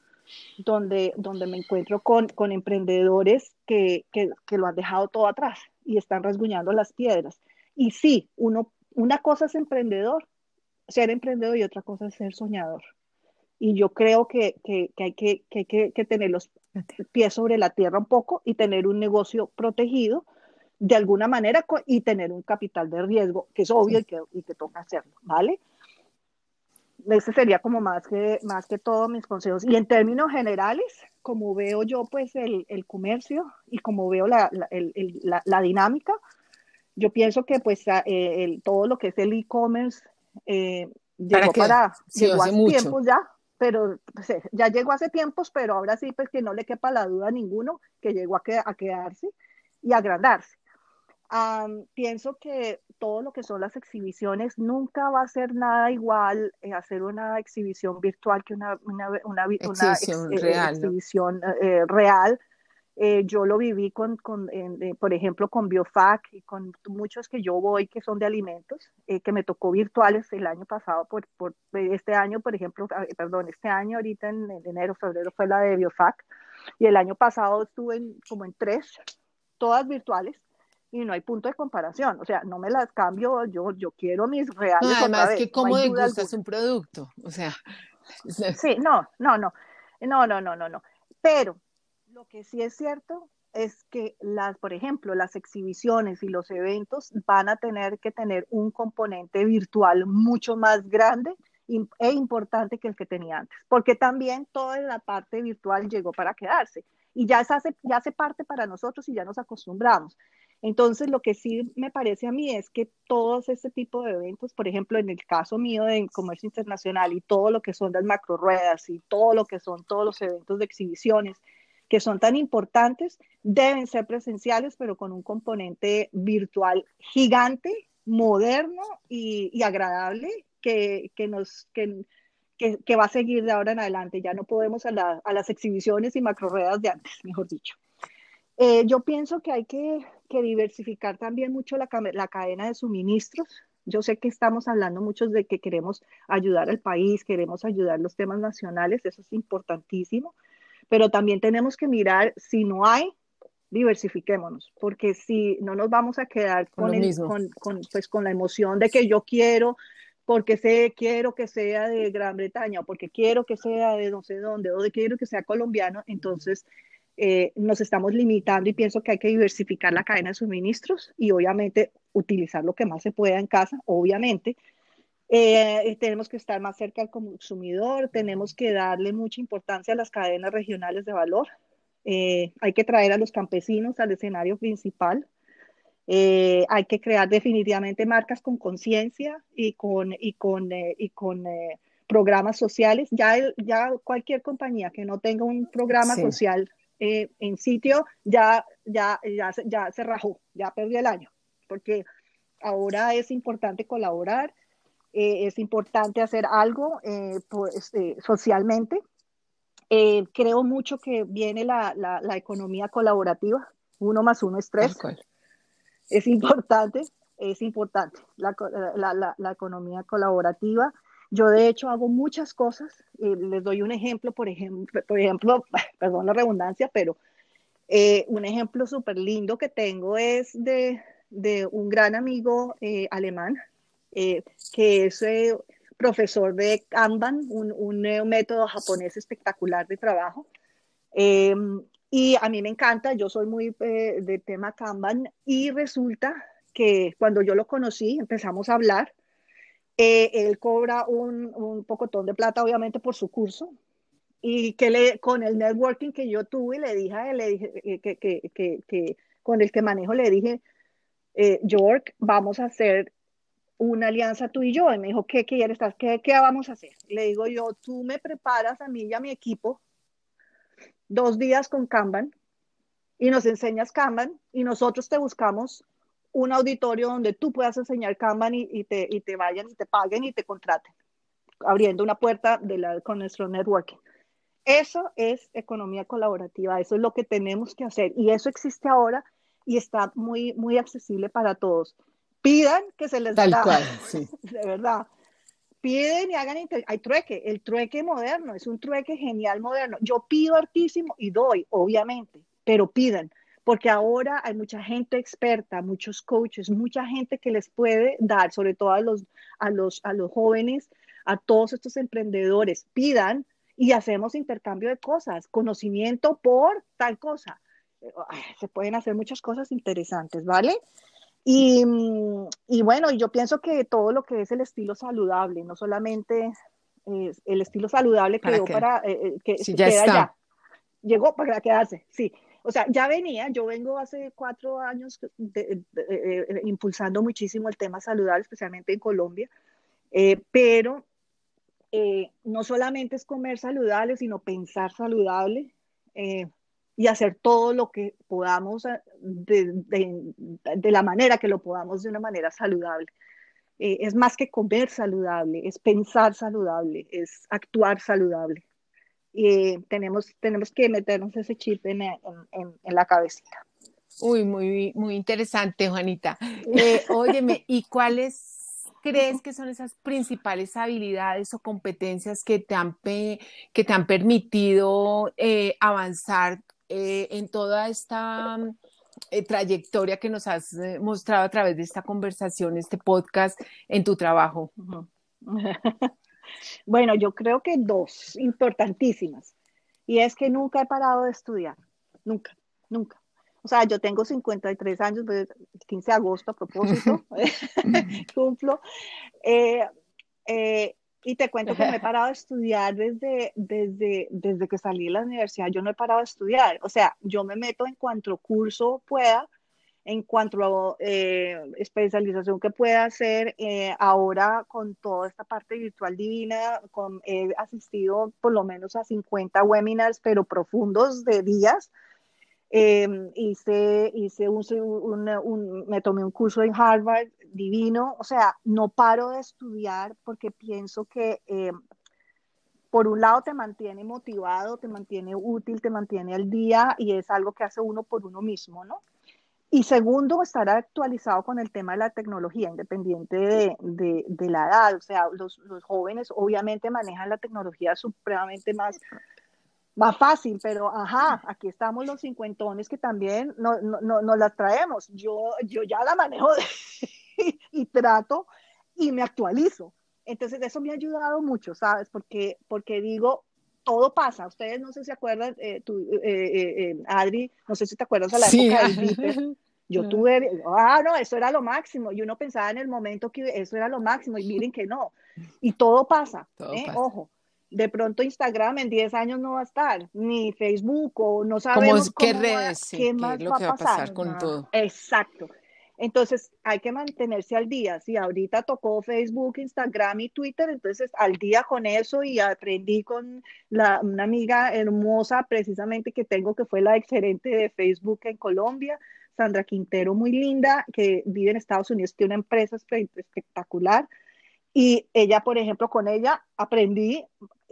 donde, donde me encuentro con, con emprendedores que, que, que lo han dejado todo atrás y están rasguñando las piedras. Y sí, uno, una cosa es emprendedor ser emprendedor y otra cosa es ser soñador. Y yo creo que, que, que hay, que, que, tener los pies sobre la tierra un poco y tener un negocio protegido de alguna manera y tener un capital de riesgo, que es obvio y, que, y que toca hacerlo, ¿vale? Ese sería como más que, más que todo mis consejos. Y en términos generales, como veo yo pues el, el comercio y como veo la, la, la, la, dinámica, yo pienso que pues el, todo lo que es el e-commerce eh, llegó para, llegó hace tiempos ya, pero pues, eh, ya llegó hace tiempos, pero ahora sí, pues que no le quepa la duda a ninguno que llegó a, a quedarse y agrandarse. pienso que todo lo que son las exhibiciones nunca va a ser nada igual eh, hacer una exhibición virtual que una, una, una, exhibición real, exhibición real eh, yo lo viví con, con eh, por ejemplo, con Biofac y con muchos que yo voy que son de alimentos, eh, que me tocó virtuales el año pasado, por, por eh, este año, por ejemplo, ah, eh, perdón, este año ahorita en, en, enero, febrero fue la de Biofac, y el año pasado estuve en, como en tres, todas virtuales, y no hay punto de comparación. O sea, no me las cambio, yo, yo quiero mis reales. No, además, vez. que cómo no degustas un producto. O sea. (laughs) Sí, no, no, no. No, no, no, no, no. Pero lo que sí es cierto es que las, por ejemplo, las exhibiciones y los eventos van a tener que tener un componente virtual mucho más grande e importante que el que tenía antes, porque también toda la parte virtual llegó para quedarse y ya se hace, ya hace parte para nosotros y ya nos acostumbramos. Entonces, lo que sí me parece a mí es que todos este tipo de eventos, por ejemplo, en el caso mío de comercio internacional y todo lo que son las macro ruedas y todo lo que son todos los eventos de exhibiciones, que son tan importantes, deben ser presenciales, pero con un componente virtual gigante, moderno y, agradable que, nos... Que, que, va a seguir de ahora en adelante. Ya no podemos a, las exhibiciones y macro ruedas de antes, mejor dicho. Eh, yo pienso que hay que, diversificar también mucho la, cadena de suministros. Yo sé que estamos hablando muchos de que queremos ayudar al país, queremos ayudar los temas nacionales, eso es importantísimo, pero también tenemos que mirar si no hay, diversifiquémonos, porque si no nos vamos a quedar con, con, pues, con la emoción de que yo quiero, porque sé, quiero que sea de Gran Bretaña, o porque quiero que sea de no sé dónde, o de quiero que sea colombiano, entonces eh, nos estamos limitando y pienso que hay que diversificar la cadena de suministros y obviamente utilizar lo que más se pueda en casa, obviamente. Eh, tenemos que estar más cerca al consumidor, tenemos que darle mucha importancia a las cadenas regionales de valor. Eh, hay que traer a los campesinos al escenario principal. hay que crear definitivamente marcas con conciencia y con, y con, y con programas sociales. Ya, ya cualquier compañía que no tenga un programa social eh, en sitio ya, ya, ya, ya se rajó, ya perdió el año, porque ahora es importante colaborar, eh, es importante hacer algo eh, pues, socialmente. creo mucho que viene la, la, la, economía colaborativa, uno más uno es tres. Es importante, es importante la, la economía colaborativa. Yo de hecho hago muchas cosas. les doy un ejemplo, por ejemplo, por ejemplo, (laughs) perdón la redundancia, pero eh, un ejemplo súper lindo que tengo es de, de un gran amigo eh, alemán eh, que es profesor de Kanban, un, un, método japonés espectacular de trabajo. y a mí me encanta, yo soy muy de tema Kanban y resulta que cuando yo lo conocí empezamos a hablar eh, él cobra un, un pocotón de plata, obviamente, por su curso. Y que le, con el networking que yo tuve, le dije a él, le dije, eh, que, que, que, que con el que manejo, le dije, eh, York, vamos a hacer una alianza tú y yo. Y me dijo, ¿qué quieres? ¿Qué, ¿Qué vamos a hacer? Le digo yo, tú me preparas a mí y a mi equipo dos días con Kanban y nos enseñas Kanban y nosotros te buscamos un auditorio donde tú puedas enseñar Kanban y, te, y te vayan y te paguen y te contraten, abriendo una puerta de la, con nuestro networking. Eso es economía colaborativa, eso es lo que tenemos que hacer y eso existe ahora y está muy, muy accesible para todos. Pidan que se les Tal da. cual, (laughs) sí. De verdad. Piden y hagan, hay trueque, el trueque moderno, es un trueque genial moderno. Yo pido hartísimo y doy, obviamente, pero pidan porque ahora hay mucha gente experta, muchos coaches, mucha gente que les puede dar, sobre todo a los, a los, a los jóvenes, a todos estos emprendedores, pidan y hacemos intercambio de cosas, conocimiento por tal cosa. Se pueden hacer muchas cosas interesantes, ¿vale? Y, y bueno, yo pienso que todo lo que es el estilo saludable, no solamente el estilo saludable quedó para, eh, eh, que sí, ya está. llegó para quedarse, sí. O sea, ya venía, yo vengo hace cuatro años eh, impulsando muchísimo el tema saludable, especialmente en Colombia, eh, pero no solamente es comer saludable, sino pensar saludable y hacer todo lo que podamos de, de, la manera que lo podamos de una manera saludable. es más que comer saludable, es pensar saludable, es actuar saludable y tenemos, tenemos que meternos ese chip en, en, en, la cabecita. Uy, muy, muy interesante, Juanita. (laughs) Eh, óyeme, ¿y cuáles crees que son esas principales habilidades o competencias que te han, que te han permitido eh, avanzar eh, en toda esta eh, trayectoria que nos has mostrado a través de esta conversación, este podcast, en tu trabajo? (laughs) Bueno, yo creo que dos importantísimas. Y es que nunca he parado de estudiar. Nunca, nunca. O sea, yo tengo 53 años, 15 de agosto a propósito, (laughs) (laughs) cumplo. Eh, eh, y te cuento que me he (laughs) parado de estudiar desde, desde, desde que salí de la universidad. Yo no he parado de estudiar. O sea, yo me meto en cuanto curso pueda en cuanto a eh, especialización que pueda hacer eh, ahora con toda esta parte virtual divina, con, he asistido por lo menos a 50 webinars, pero profundos de días. Em, hice, hice un, me tomé un curso en Harvard divino, o sea, no paro de estudiar porque pienso que em, por un lado te mantiene motivado, te mantiene útil, te mantiene al día y es algo que hace uno por uno mismo, ¿no? Y segundo, estar actualizado con el tema de la tecnología, independiente de, la edad. O sea, los, jóvenes obviamente manejan la tecnología supremamente más, más fácil, pero ajá, aquí estamos los cincuentones que también no, no, no, no las traemos. Yo, yo ya la manejo (laughs) y trato y me actualizo. Entonces, eso me ha ayudado mucho, ¿sabes? Porque, porque digo, todo pasa. Ustedes no sé si se acuerdan, eh, eh, eh, Adri, no sé si te acuerdas a la época del Viper. (laughs) Yo tuve, ah, no, eso era lo máximo. Y uno pensaba en el momento que eso era lo máximo. Y miren que no. Y todo pasa. Ojo, de pronto Instagram en 10 años no va a estar, ni Facebook, o no sabemos qué redes, qué más va, a pasar con todo. Exacto. Entonces hay que mantenerse al día. Si ahorita tocó Facebook, Instagram y Twitter, entonces al día con eso y aprendí con la, una amiga hermosa precisamente que tengo que fue la excelente de Facebook en Colombia, Sandra Quintero, muy linda, que vive en Estados Unidos, tiene una empresa espectacular. Y ella, por ejemplo, con ella aprendí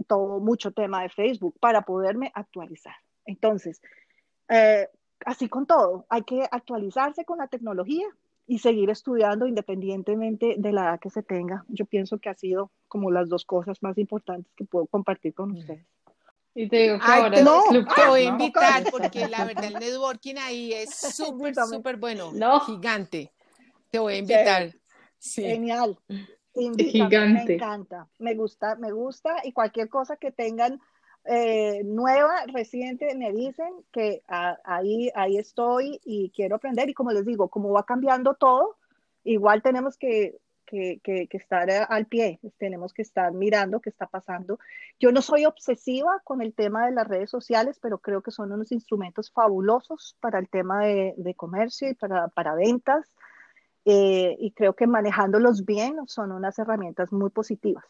todo mucho tema de Facebook para poderme actualizar. Entonces, eh, así con todo, hay que actualizarse con la tecnología y seguir estudiando independientemente de la edad que se tenga. Yo pienso que ha sido como las dos cosas más importantes que puedo compartir con ustedes. Y te digo que ahora te voy a invitar (laughs) porque la verdad el networking ahí es (laughs) súper, súper bueno, gigante. Te voy a invitar. Genial. (laughs) Gigante. Me encanta, me gusta, me gusta y cualquier cosa que tengan eh, nueva, reciente, me dicen que ahí, ahí estoy y quiero aprender. Y como les digo, como va cambiando todo, igual tenemos que, que, que, estar al pie, tenemos que estar mirando qué está pasando. Yo no soy obsesiva con el tema de las redes sociales, pero creo que son unos instrumentos fabulosos para el tema de, de comercio y para, para ventas. Eh, y creo que manejándolos bien son unas herramientas muy positivas.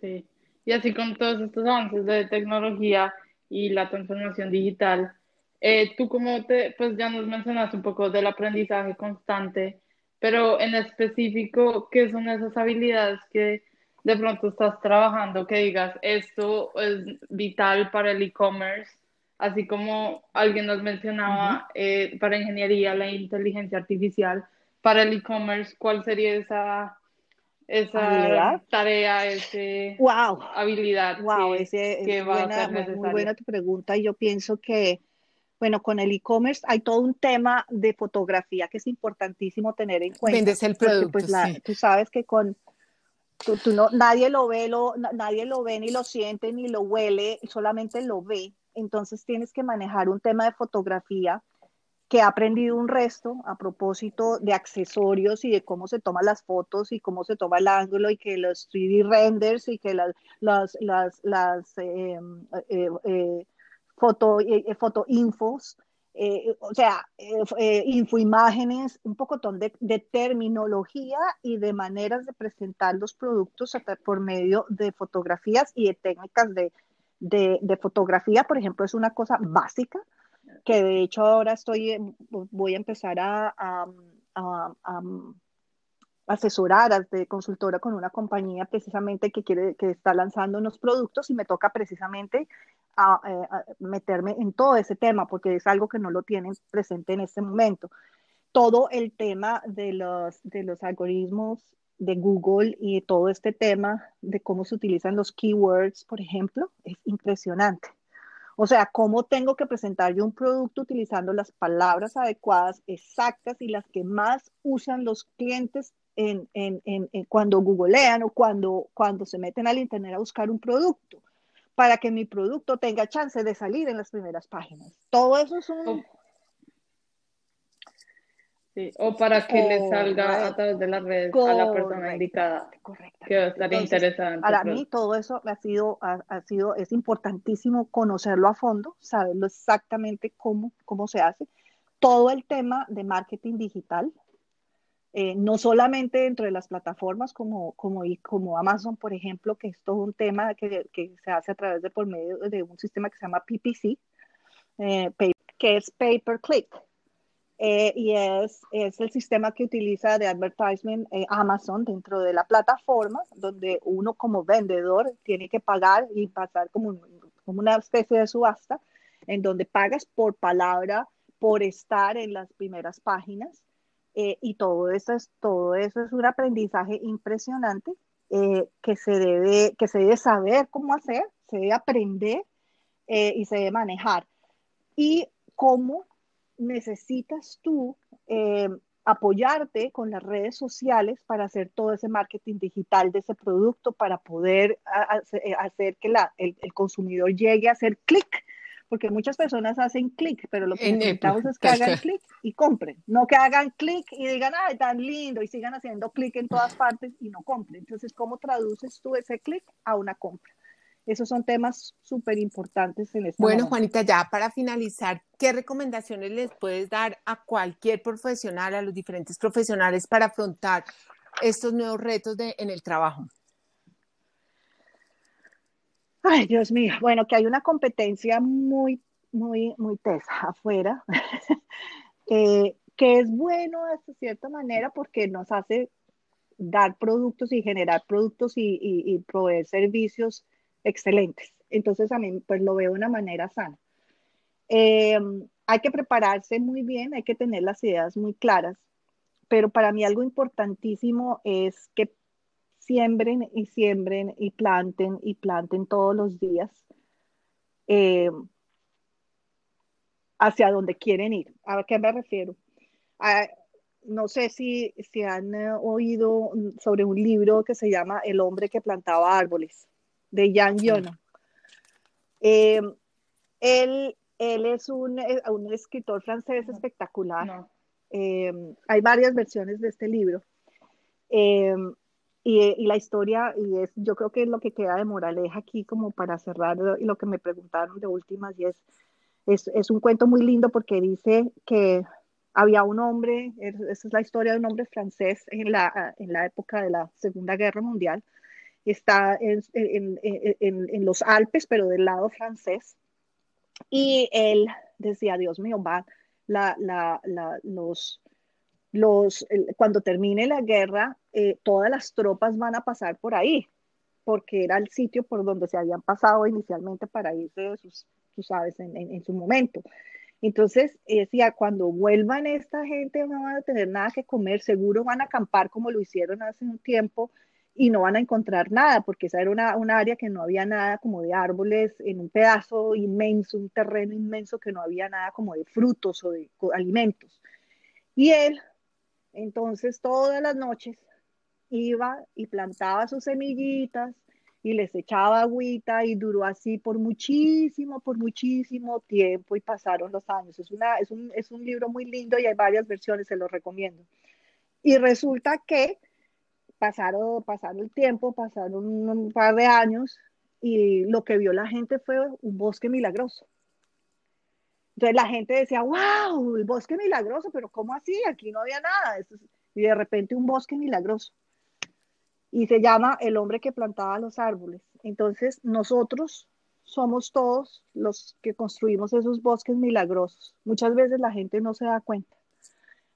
Sí. Y así con todos estos avances de tecnología y la transformación digital, eh, tú como te, pues ya nos mencionaste un poco del aprendizaje constante, pero en específico, ¿qué son esas habilidades que de pronto estás trabajando que digas, esto es vital para el e-commerce? Así como alguien nos mencionaba eh, para ingeniería, la inteligencia artificial, para el e-commerce, ¿cuál sería esa esa tarea, esa wow. habilidad wow, ese, que va buena, a ser Muy buena tu pregunta y yo pienso que, bueno, con el e-commerce hay todo un tema de fotografía que es importantísimo tener en cuenta. Vendes el producto, pues tú sabes que con tú, no, nadie lo ve, lo, nadie lo ve ni lo siente ni lo huele, solamente lo ve. Entonces tienes que manejar un tema de fotografía que ha aprendido un resto a propósito de accesorios y de cómo se toman las fotos y cómo se toma el ángulo y que los 3D renders y que las, las, las, las eh, eh, eh, foto, infos, o sea, infoimágenes, un poco de, de, terminología y de maneras de presentar los productos por medio de fotografías y de técnicas de, de, de fotografía, por ejemplo, es una cosa básica que de hecho ahora estoy, voy a empezar a, a, a, asesorar de consultora con una compañía precisamente que quiere que está lanzando unos productos y me toca precisamente a, meterme en todo ese tema porque es algo que no lo tienen presente en este momento. Todo el tema de los, de los algoritmos de Google y todo este tema de cómo se utilizan los keywords, por ejemplo, es impresionante. O sea, cómo tengo que presentar yo un producto utilizando las palabras adecuadas, exactas y las que más usan los clientes en, cuando googlean o cuando, cuando se meten al internet a buscar un producto, para que mi producto tenga chance de salir en las primeras páginas. Todo eso es un, o para que le salga a través de las redes a la persona indicada. Correcto. Que estaría interesante. Para mí todo eso ha sido, ha, sido, es importantísimo conocerlo a fondo, saberlo exactamente cómo, cómo se hace, todo el tema de marketing digital, eh, no solamente dentro de las plataformas como, como, como Amazon, por ejemplo, que es todo un tema que, que se hace a través de por medio de un sistema que se llama PPC, eh, que es pay per click. Eh, y es, es, el sistema que utiliza de advertisement Amazon dentro de la plataforma, donde uno como vendedor tiene que pagar y pasar como, como una especie de subasta, en donde pagas por palabra, por estar en las primeras páginas eh, y todo eso, es, todo eso es un aprendizaje impresionante eh, que, se debe, que se debe saber cómo hacer, se debe aprender eh, y se debe manejar. Y cómo necesitas tú apoyarte con las redes sociales para hacer todo ese marketing digital de ese producto, para poder hacer que la, el, el consumidor llegue a hacer clic porque muchas personas hacen clic, pero lo que necesitamos es que hagan clic y compren, no que hagan clic y digan, ay, tan lindo, y sigan haciendo clic en todas partes y no compren. Entonces, ¿cómo traduces tú ese clic a una compra? Esos son temas súper importantes en este Bueno, Juanita, ya para finalizar, ¿qué recomendaciones les puedes dar a cualquier profesional, a los diferentes profesionales para afrontar estos nuevos retos de, en el trabajo? Ay, Dios mío. Bueno, que hay una competencia muy, muy, muy tesa afuera, (laughs) eh, que es bueno de cierta manera porque nos hace dar productos y generar productos y, proveer servicios excelentes. Entonces, a mí, pues lo veo de una manera sana. Eh, hay que prepararse muy bien, hay que tener las ideas muy claras, pero para mí algo importantísimo es que siembren y siembren y planten y planten todos los días eh, hacia donde quieren ir. ¿A qué me refiero? no sé si, si han eh, oído sobre un libro que se llama El hombre que plantaba árboles, de Jan Yono. Eh, él, él, es un, un, escritor francés espectacular. hay varias versiones de este libro. Y, la historia, y es, yo creo que es lo que queda de moraleja aquí como para cerrar y lo que me preguntaron de últimas, y es, es, es, un cuento muy lindo porque dice que había un hombre, esa es la historia de un hombre francés en la, en la época de la Segunda Guerra Mundial, está en, en, en, en los Alpes, pero del lado francés, y él decía, Dios mío, va, la, la, la, los, los, cuando termine la guerra, eh, todas las tropas van a pasar por ahí, porque era el sitio por donde se habían pasado inicialmente para irse, sus, tú sabes, en, su momento. Entonces, decía, cuando vuelvan esta gente no van a tener nada que comer, seguro van a acampar como lo hicieron hace un tiempo y no van a encontrar nada, porque esa era una, una área que no había nada como de árboles, en un pedazo inmenso, un terreno inmenso que no había nada como de frutos o de alimentos. Y él entonces todas las noches iba y plantaba sus semillitas y les echaba agüita y duró así por muchísimo, por muchísimo tiempo y pasaron los años. Es, una, es, un, es un libro muy lindo y hay varias versiones, se lo recomiendo. Y resulta que pasaron, pasaron el tiempo, pasaron un par de años y lo que vio la gente fue un bosque milagroso. Entonces la gente decía, wow, el bosque milagroso, pero ¿cómo así? Aquí no había nada. Y de repente un bosque milagroso. Y se llama el hombre que plantaba los árboles. Entonces nosotros somos todos los que construimos esos bosques milagrosos. Muchas veces la gente no se da cuenta.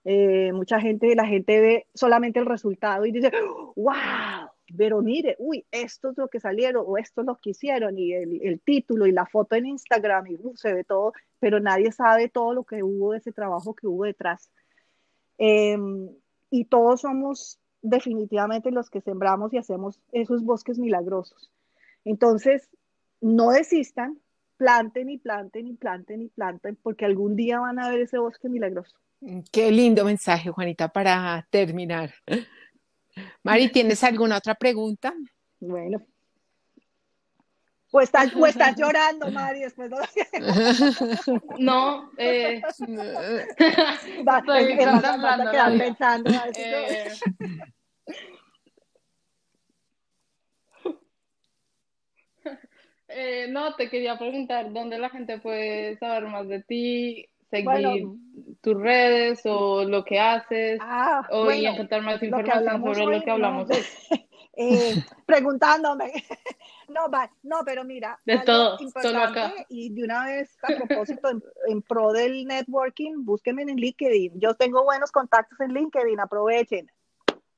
Eh, mucha gente, la gente ve solamente el resultado y dice, wow, pero mire, uy, esto es lo que salieron o esto es lo que hicieron y el, título y la foto en Instagram y se ve todo, pero nadie sabe todo lo que hubo de ese trabajo que hubo detrás. Em, y todos somos definitivamente los que sembramos y hacemos esos bosques milagrosos. Entonces, no desistan, planten y planten y planten y planten, porque algún día van a ver ese bosque milagroso. Qué lindo mensaje, Juanita, para terminar. Mari, ¿tienes alguna otra pregunta? Bueno. Pues estás, estás (laughs) llorando, Mari, después no. (laughs) no, eh, (laughs) Va, estoy quedar pensando. Eh, eh, no, te quería preguntar dónde la gente puede saber más de ti, seguir tus redes o lo que haces Ah, o y bueno, encontrar más información sobre hoy, lo que no, hablamos. pues, (laughs) eh, preguntándome. (laughs) No, va- no, pero mira, De todo, solo acá. y de una vez a propósito, en, en pro del networking, búsquenme en LinkedIn. Yo tengo buenos contactos en LinkedIn, aprovechen.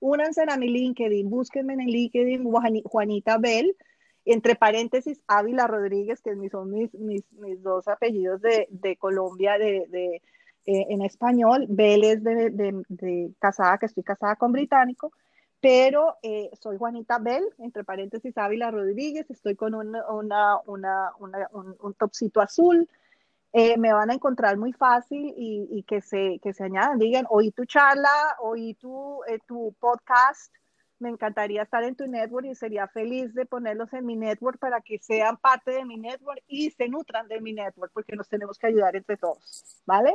Únanse a mi LinkedIn, búsquenme en LinkedIn Juani- Juanita Bell, entre paréntesis Ávila Rodríguez, que son mis, mis, mis dos apellidos de, de Colombia de, de, eh, en español. Es de, de- de casada, que estoy casada con británico, pero eh, soy Juanita Bell, entre paréntesis Ávila Rodríguez, estoy con una, una, una, una- un, un topcito azul. Eh, me van a encontrar muy fácil y, que, se, que se añadan, digan, oí tu charla, oí tu, tu podcast, me encantaría estar en tu network y sería feliz de ponerlos en mi network para que sean parte de mi network y se nutran de mi network, porque nos tenemos que ayudar entre todos, ¿vale?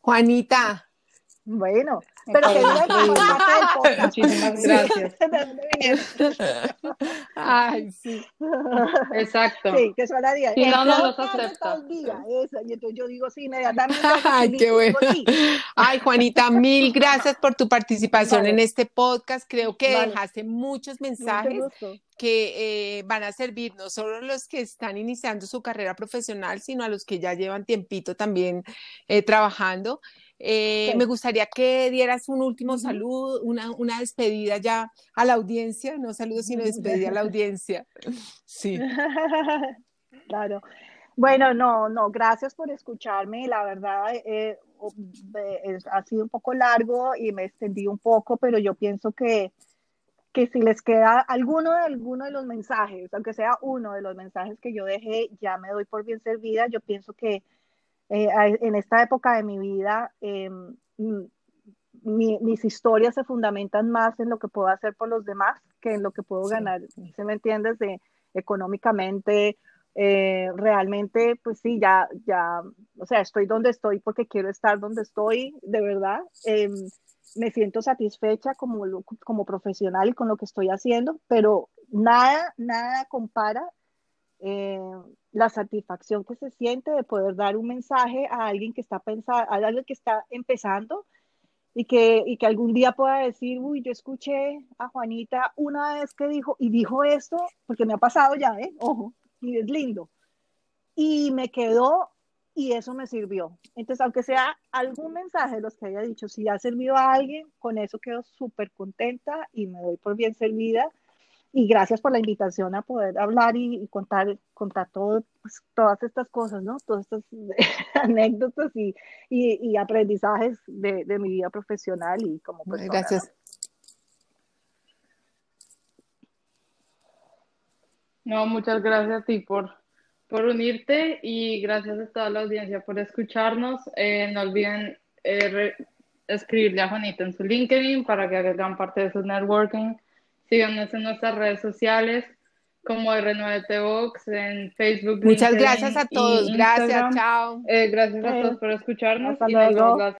Juanita, Bueno, pero que digan que podcast. Muchísimas gracias. Ay, (laughs) sí. Exacto. Sí, que suena bien. Sí, El no, no, los acepta. día, eso, y entonces yo digo sí, inmediatamente. (laughs) Ay, qué bueno. Ay, Juanita, mil gracias por tu participación Vale. en este podcast. Creo que Vale. dejaste muchos Mucho mensajes que eh, van a servir no solo a los que están iniciando su carrera profesional, sino a los que ya llevan tiempito también eh, trabajando. Eh, Sí. Me gustaría que dieras un último saludo, una, una despedida ya a la audiencia, no saludo, sino despedida a la audiencia. (laughs) Sí. Claro. Bueno, no, no, gracias por escucharme. La verdad, eh, eh, es- ha sido un poco largo y me extendí un poco, pero yo pienso que, que si les queda alguno de alguno de los mensajes, aunque sea uno de los mensajes que yo dejé, ya me doy por bien servida. Yo pienso que eh, en esta época de mi vida, eh, mi- mis historias se fundamentan más en lo que puedo hacer por los demás que en lo que puedo Sí. ganar. ¿Se me entiendes? De, económicamente, eh, realmente, pues sí, ya, ya, o sea, estoy donde estoy porque quiero estar donde estoy, de verdad. Eh, me siento satisfecha como, como profesional y con lo que estoy haciendo, pero nada, nada compara eh, la satisfacción que se siente de poder dar un mensaje a alguien que está pensando, a alguien que está empezando y que, y que algún día pueda decir, uy, yo escuché a Juanita una vez que dijo, y dijo esto, porque me ha pasado ya, ¿eh? Ojo, y es lindo. Y me quedó y eso me sirvió. Entonces, aunque sea algún mensaje de los que haya dicho, si ha servido a alguien, con eso quedo súper contenta y me doy por bien servida. Y gracias por la invitación a poder hablar y, y contar, contar todo, pues, todas estas cosas, ¿no? Todas estas (laughs) anécdotas y, y, y aprendizajes de, de, mi vida profesional y como persona. Gracias. ¿no? no, muchas gracias a ti por, por unirte y gracias a toda la audiencia por escucharnos. Eh, no olviden eh, re, escribirle a Juanita en su LinkedIn para que hagan parte de su networking. Síganos en nuestras redes sociales como R9TVox en Facebook. Muchas LinkedIn gracias a todos. Gracias, chao. Eh, gracias a todos por escucharnos Hasta y luego. nos vemos la